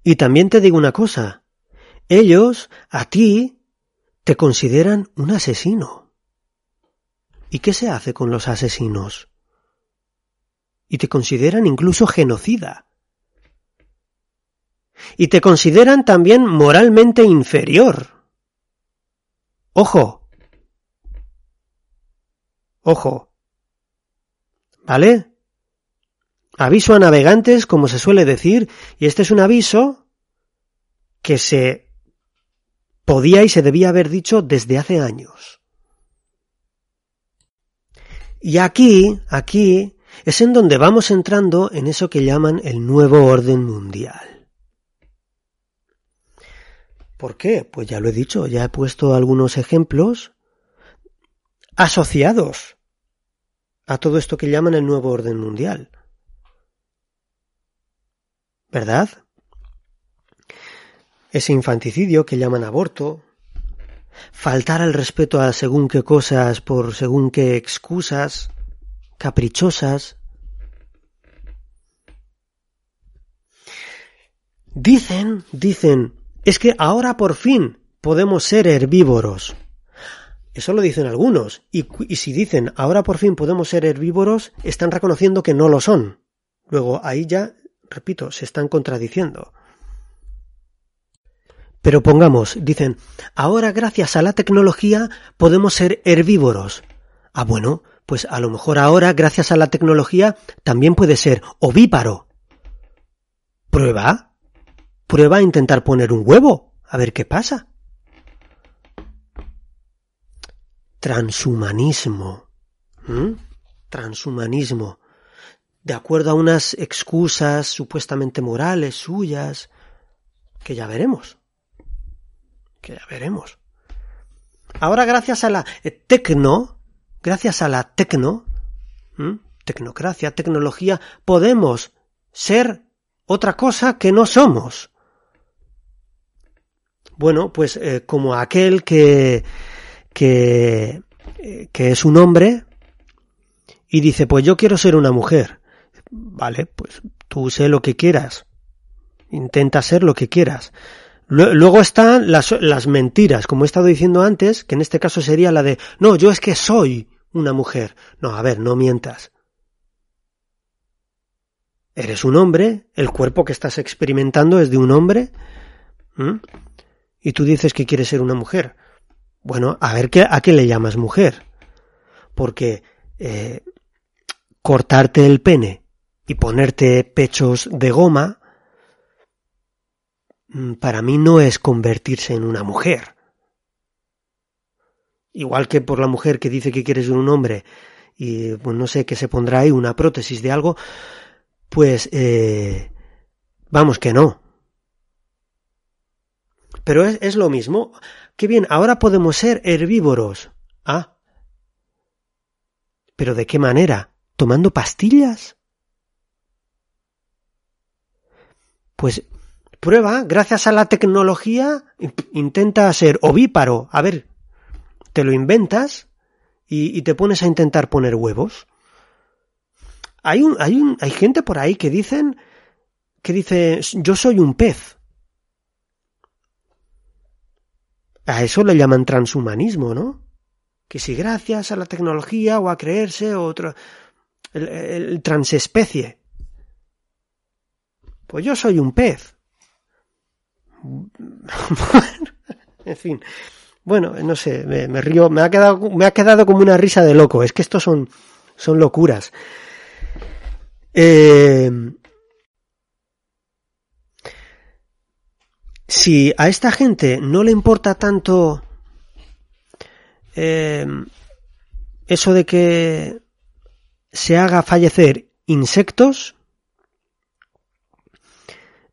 Y también te digo una cosa, ellos, a ti, te consideran un asesino. ¿Y qué se hace con los asesinos? Y te consideran incluso genocida. Y te consideran también moralmente inferior. Ojo. Ojo. ¿Vale? Aviso a navegantes, como se suele decir, y este es un aviso que se podía y se debía haber dicho desde hace años. Y aquí, aquí, es en donde vamos entrando en eso que llaman el nuevo orden mundial. ¿Por qué? Pues ya lo he dicho, ya he puesto algunos ejemplos asociados a todo esto que llaman el nuevo orden mundial. ¿Verdad? Ese infanticidio que llaman aborto, faltar al respeto a según qué cosas por según qué excusas caprichosas. Dicen, dicen, es que ahora por fin podemos ser herbívoros. Eso lo dicen algunos. Y, si dicen ahora por fin podemos ser herbívoros, están reconociendo que no lo son. Luego ahí ya, repito, se están contradiciendo. Pero pongamos, dicen, ahora gracias a la tecnología podemos ser herbívoros. Ah, bueno, pues a lo mejor ahora gracias a la tecnología también puede ser ovíparo. Prueba. Prueba a intentar poner un huevo, a ver qué pasa. Transhumanismo. Transhumanismo. De acuerdo a unas excusas supuestamente morales suyas, que ya veremos que ya veremos. Ahora gracias a la eh, tecno, gracias a la tecno, tecnocracia, tecnología, podemos ser otra cosa que no somos. Bueno, pues eh, como aquel que, que, que es un hombre y dice, pues yo quiero ser una mujer. Vale, pues tú sé lo que quieras. Intenta ser lo que quieras. Luego están las, las, mentiras, como he estado diciendo antes, que en este caso sería la de, no, yo es que soy una mujer. No, a ver, no mientas. Eres un hombre, el cuerpo que estás experimentando es de un hombre, y tú dices que quieres ser una mujer. Bueno, a ver qué, a qué le llamas mujer. Porque eh, cortarte el pene y ponerte pechos de goma, Mm, para mí no es convertirse en una mujer. Igual que por la mujer que dice que quiere ser un hombre y pues no sé qué se pondrá ahí, una prótesis de algo, pues eh, vamos que no. Pero es, es lo mismo. Qué bien, ahora podemos ser herbívoros. Ah. ¿Pero de qué manera? ¿Tomando pastillas? Pues prueba, gracias a la tecnología, intenta ser ovíparo. A ver, te lo inventas y, te pones a intentar poner huevos. Hay un, hay un, hay gente por ahí que dicen, que dice, yo soy un pez. A eso le llaman transhumanismo, ¿no? Que si gracias a la tecnología o a creerse otro, el, el transespecie. Pues yo soy un pez. en fin. Bueno, no sé, me, me, río, me ha quedado, me ha quedado como una risa de loco. Es que estos son, son locuras. Eh, si a esta gente no le importa tanto eh, eso de que se haga fallecer insectos,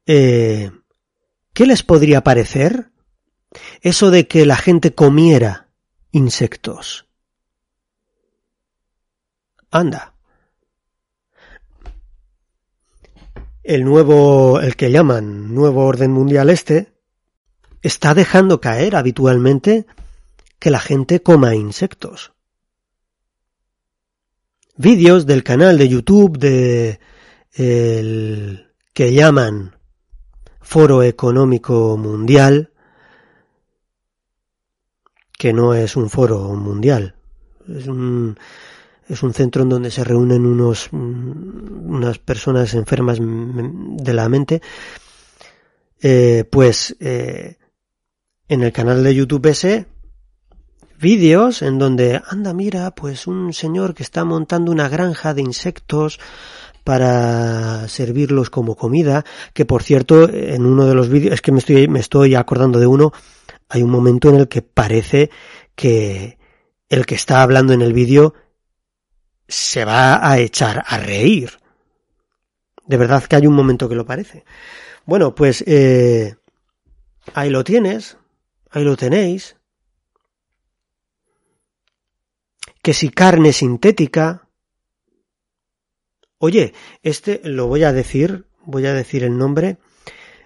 eh, ¿qué les podría parecer eso de que la gente comiera insectos? Anda. el nuevo, el que llaman nuevo orden mundial este, está dejando caer habitualmente que la gente coma insectos. Vídeos del canal de YouTube de el que llaman Foro Económico Mundial, que no es un foro mundial, es un es un centro en donde se reúnen unos, unas personas enfermas de la mente, eh, pues eh, en el canal de YouTube ese, vídeos en donde, anda, mira, pues un señor que está montando una granja de insectos para servirlos como comida, que por cierto, en uno de los vídeos, es que me estoy, me estoy acordando de uno, hay un momento en el que parece que el que está hablando en el vídeo se va a echar a reír. De verdad que hay un momento que lo parece. Bueno, pues eh, ahí lo tienes, ahí lo tenéis. Que si carne sintética. Oye, este lo voy a decir, voy a decir el nombre.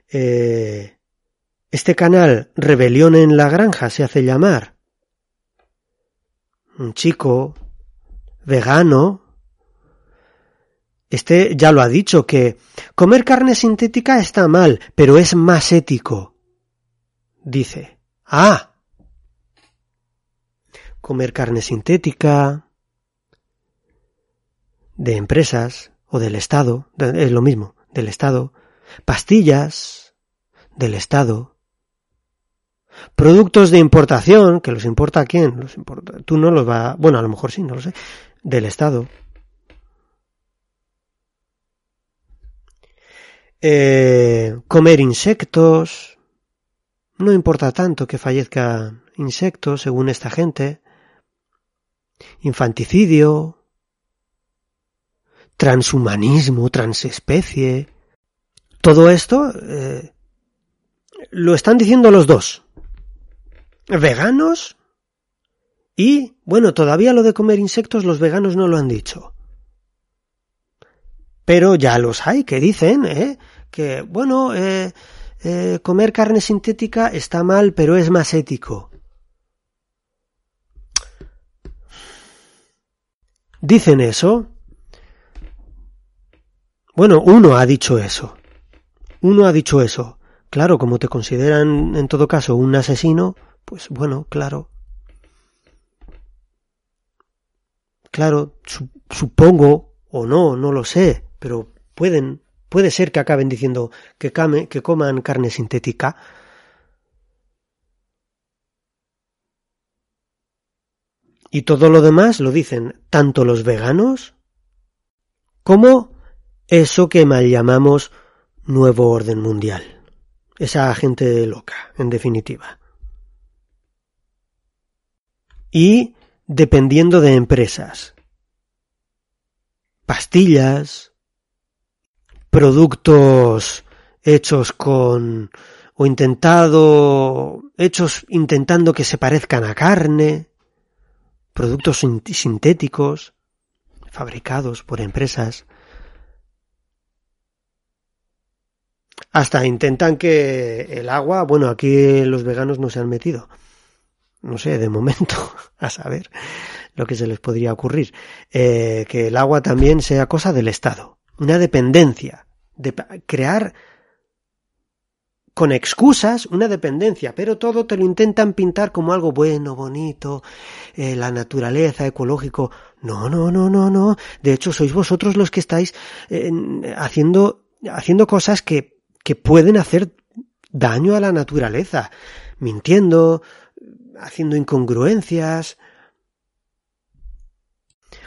Eh, este canal Rebelión en la Granja se hace llamar. Un chico vegano, este ya lo ha dicho que comer carne sintética está mal, pero es más ético. Dice, ah, comer carne sintética de empresas o del Estado, es lo mismo, del Estado, pastillas del Estado, productos de importación, que los importa a quién, los importa, tú no los va, bueno, a lo mejor sí, no lo sé, del Estado. Eh, comer insectos. No importa tanto que fallezcan insectos, según esta gente. Infanticidio. Transhumanismo, transespecie. Todo esto eh, lo están diciendo los dos. Veganos y, bueno, todavía lo de comer insectos los veganos no lo han dicho. Pero ya los hay que dicen, ¿eh? Que, bueno, eh, eh, comer carne sintética está mal, pero es más ético. Dicen eso. Bueno, uno ha dicho eso. Uno ha dicho eso. Claro, como te consideran en todo caso un asesino, pues bueno, claro, Claro, su, supongo, o no, no lo sé, pero pueden, puede ser que acaben diciendo que, coman carne sintética. Y todo lo demás lo dicen tanto los veganos como eso que mal llamamos nuevo orden mundial. Esa gente loca, en definitiva. Y dependiendo de empresas. pastillas, productos hechos con o intentado hechos intentando que se parezcan a carne, productos sintéticos fabricados por empresas hasta intentan que el agua, bueno, aquí los veganos no se han metido. No sé, de momento, a saber lo que se les podría ocurrir. Eh, que el agua también sea cosa del Estado. Una dependencia. De crear con excusas una dependencia, pero todo te lo intentan pintar como algo bueno, bonito, eh, la naturaleza, ecológico. No, no, no, no, no. De hecho, sois vosotros los que estáis eh, haciendo, haciendo cosas que, que pueden hacer daño a la naturaleza, mintiendo, haciendo incongruencias,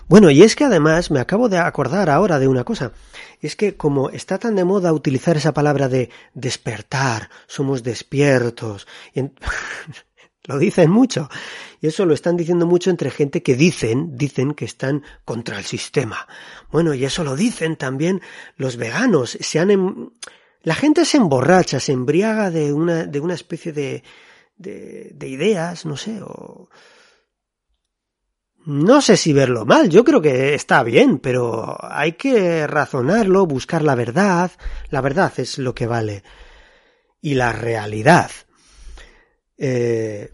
bueno, y es que además me acabo de acordar ahora de una cosa. Es que como está tan de moda utilizar esa palabra de despertar, somos despiertos, lo dicen mucho. Y eso lo están diciendo mucho entre gente que dicen, dicen que están contra el sistema. Bueno, y eso lo dicen también los veganos. Se han em, La gente se emborracha, se embriaga de una, de una especie de, de, de ideas, no sé, o no sé si verlo mal, yo creo que está bien, pero hay que razonarlo, buscar la verdad. La verdad es lo que vale. Y la realidad. Eh,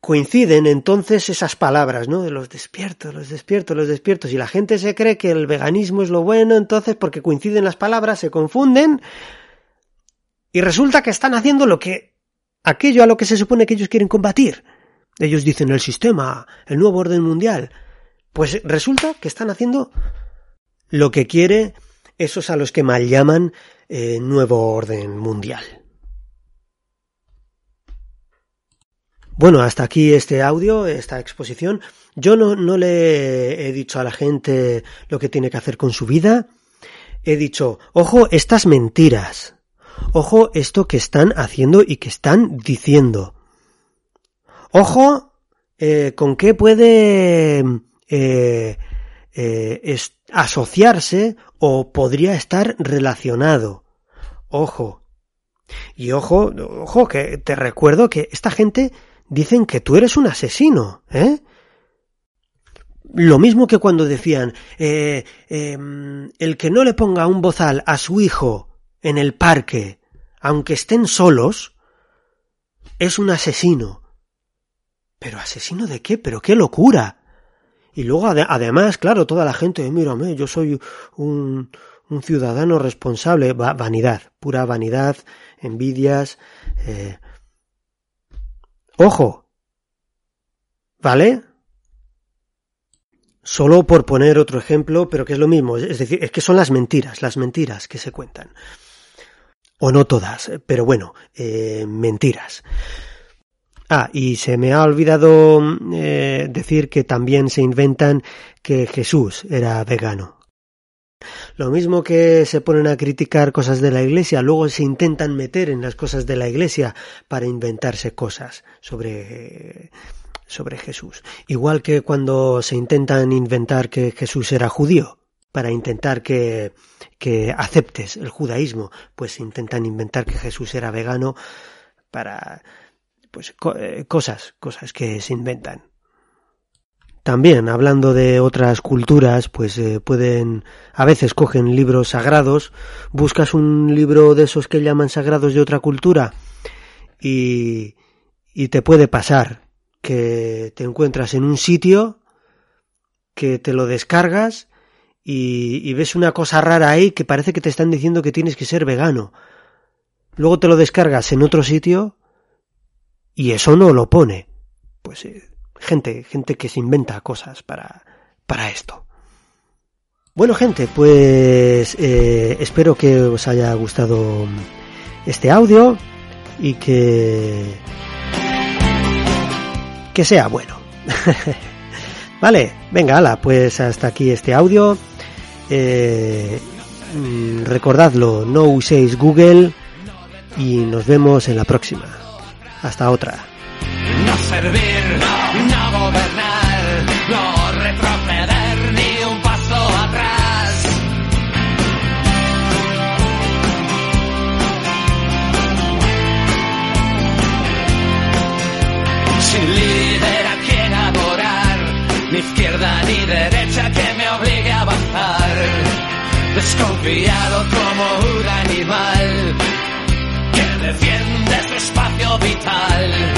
coinciden entonces esas palabras, ¿no? De los despiertos, los despiertos, los despiertos. Y la gente se cree que el veganismo es lo bueno, entonces porque coinciden las palabras, se confunden. Y resulta que están haciendo lo que, aquello a lo que se supone que ellos quieren combatir. Ellos dicen el sistema, el nuevo orden mundial. Pues resulta que están haciendo lo que quiere esos a los que mal llaman eh, nuevo orden mundial. Bueno, hasta aquí este audio, esta exposición. Yo no, no le he dicho a la gente lo que tiene que hacer con su vida. He dicho, ojo, estas mentiras. Ojo, esto que están haciendo y que están diciendo. Ojo eh, con qué puede eh, eh, asociarse o podría estar relacionado. Ojo. Y ojo, ojo, que te recuerdo que esta gente dicen que tú eres un asesino, ¿eh? Lo mismo que cuando decían, em, el que no le ponga un bozal a su hijo en el parque, aunque estén solos, es un asesino. ¿Pero asesino de qué? ¿Pero qué locura? Y luego, además, claro, toda la gente, mírame, yo soy un, un ciudadano responsable. vanidad, pura vanidad, envidias. Eh. Ojo. ¿Vale? Solo por poner otro ejemplo, pero que es lo mismo. Es decir, es que son las mentiras, las mentiras que se cuentan. O no todas, pero bueno, eh, mentiras. Ah, y se me ha olvidado eh, decir que también se inventan que Jesús era vegano. Lo mismo que se ponen a criticar cosas de la iglesia, luego se intentan meter en las cosas de la iglesia para inventarse cosas sobre, sobre Jesús. Igual que cuando se intentan inventar que Jesús era judío, para intentar que, que aceptes el judaísmo, pues intentan inventar que Jesús era vegano para pues eh, cosas, cosas que se inventan. También, hablando de otras culturas, pues eh, pueden, a veces cogen libros sagrados, buscas un libro de esos que llaman sagrados de otra cultura y, y te puede pasar que te encuentras en un sitio que te lo descargas y, y, ves una cosa rara ahí que parece que te están diciendo que tienes que ser vegano. Luego te lo descargas en otro sitio y eso no lo pone. Pues eh, gente, gente que se inventa cosas para, para esto. Bueno gente, pues eh, espero que os haya gustado este audio y que que sea bueno. vale, venga, ala, pues hasta aquí este audio. Eh, mm, recordadlo, no uséis Google y nos vemos en la próxima. Hasta otra. No servir, no gobernar, no retroceder ni un paso atrás. Sin líder a quien adorar, ni izquierda ni derecha que me obligue a avanzar. Desconfiado como un animal Kapital.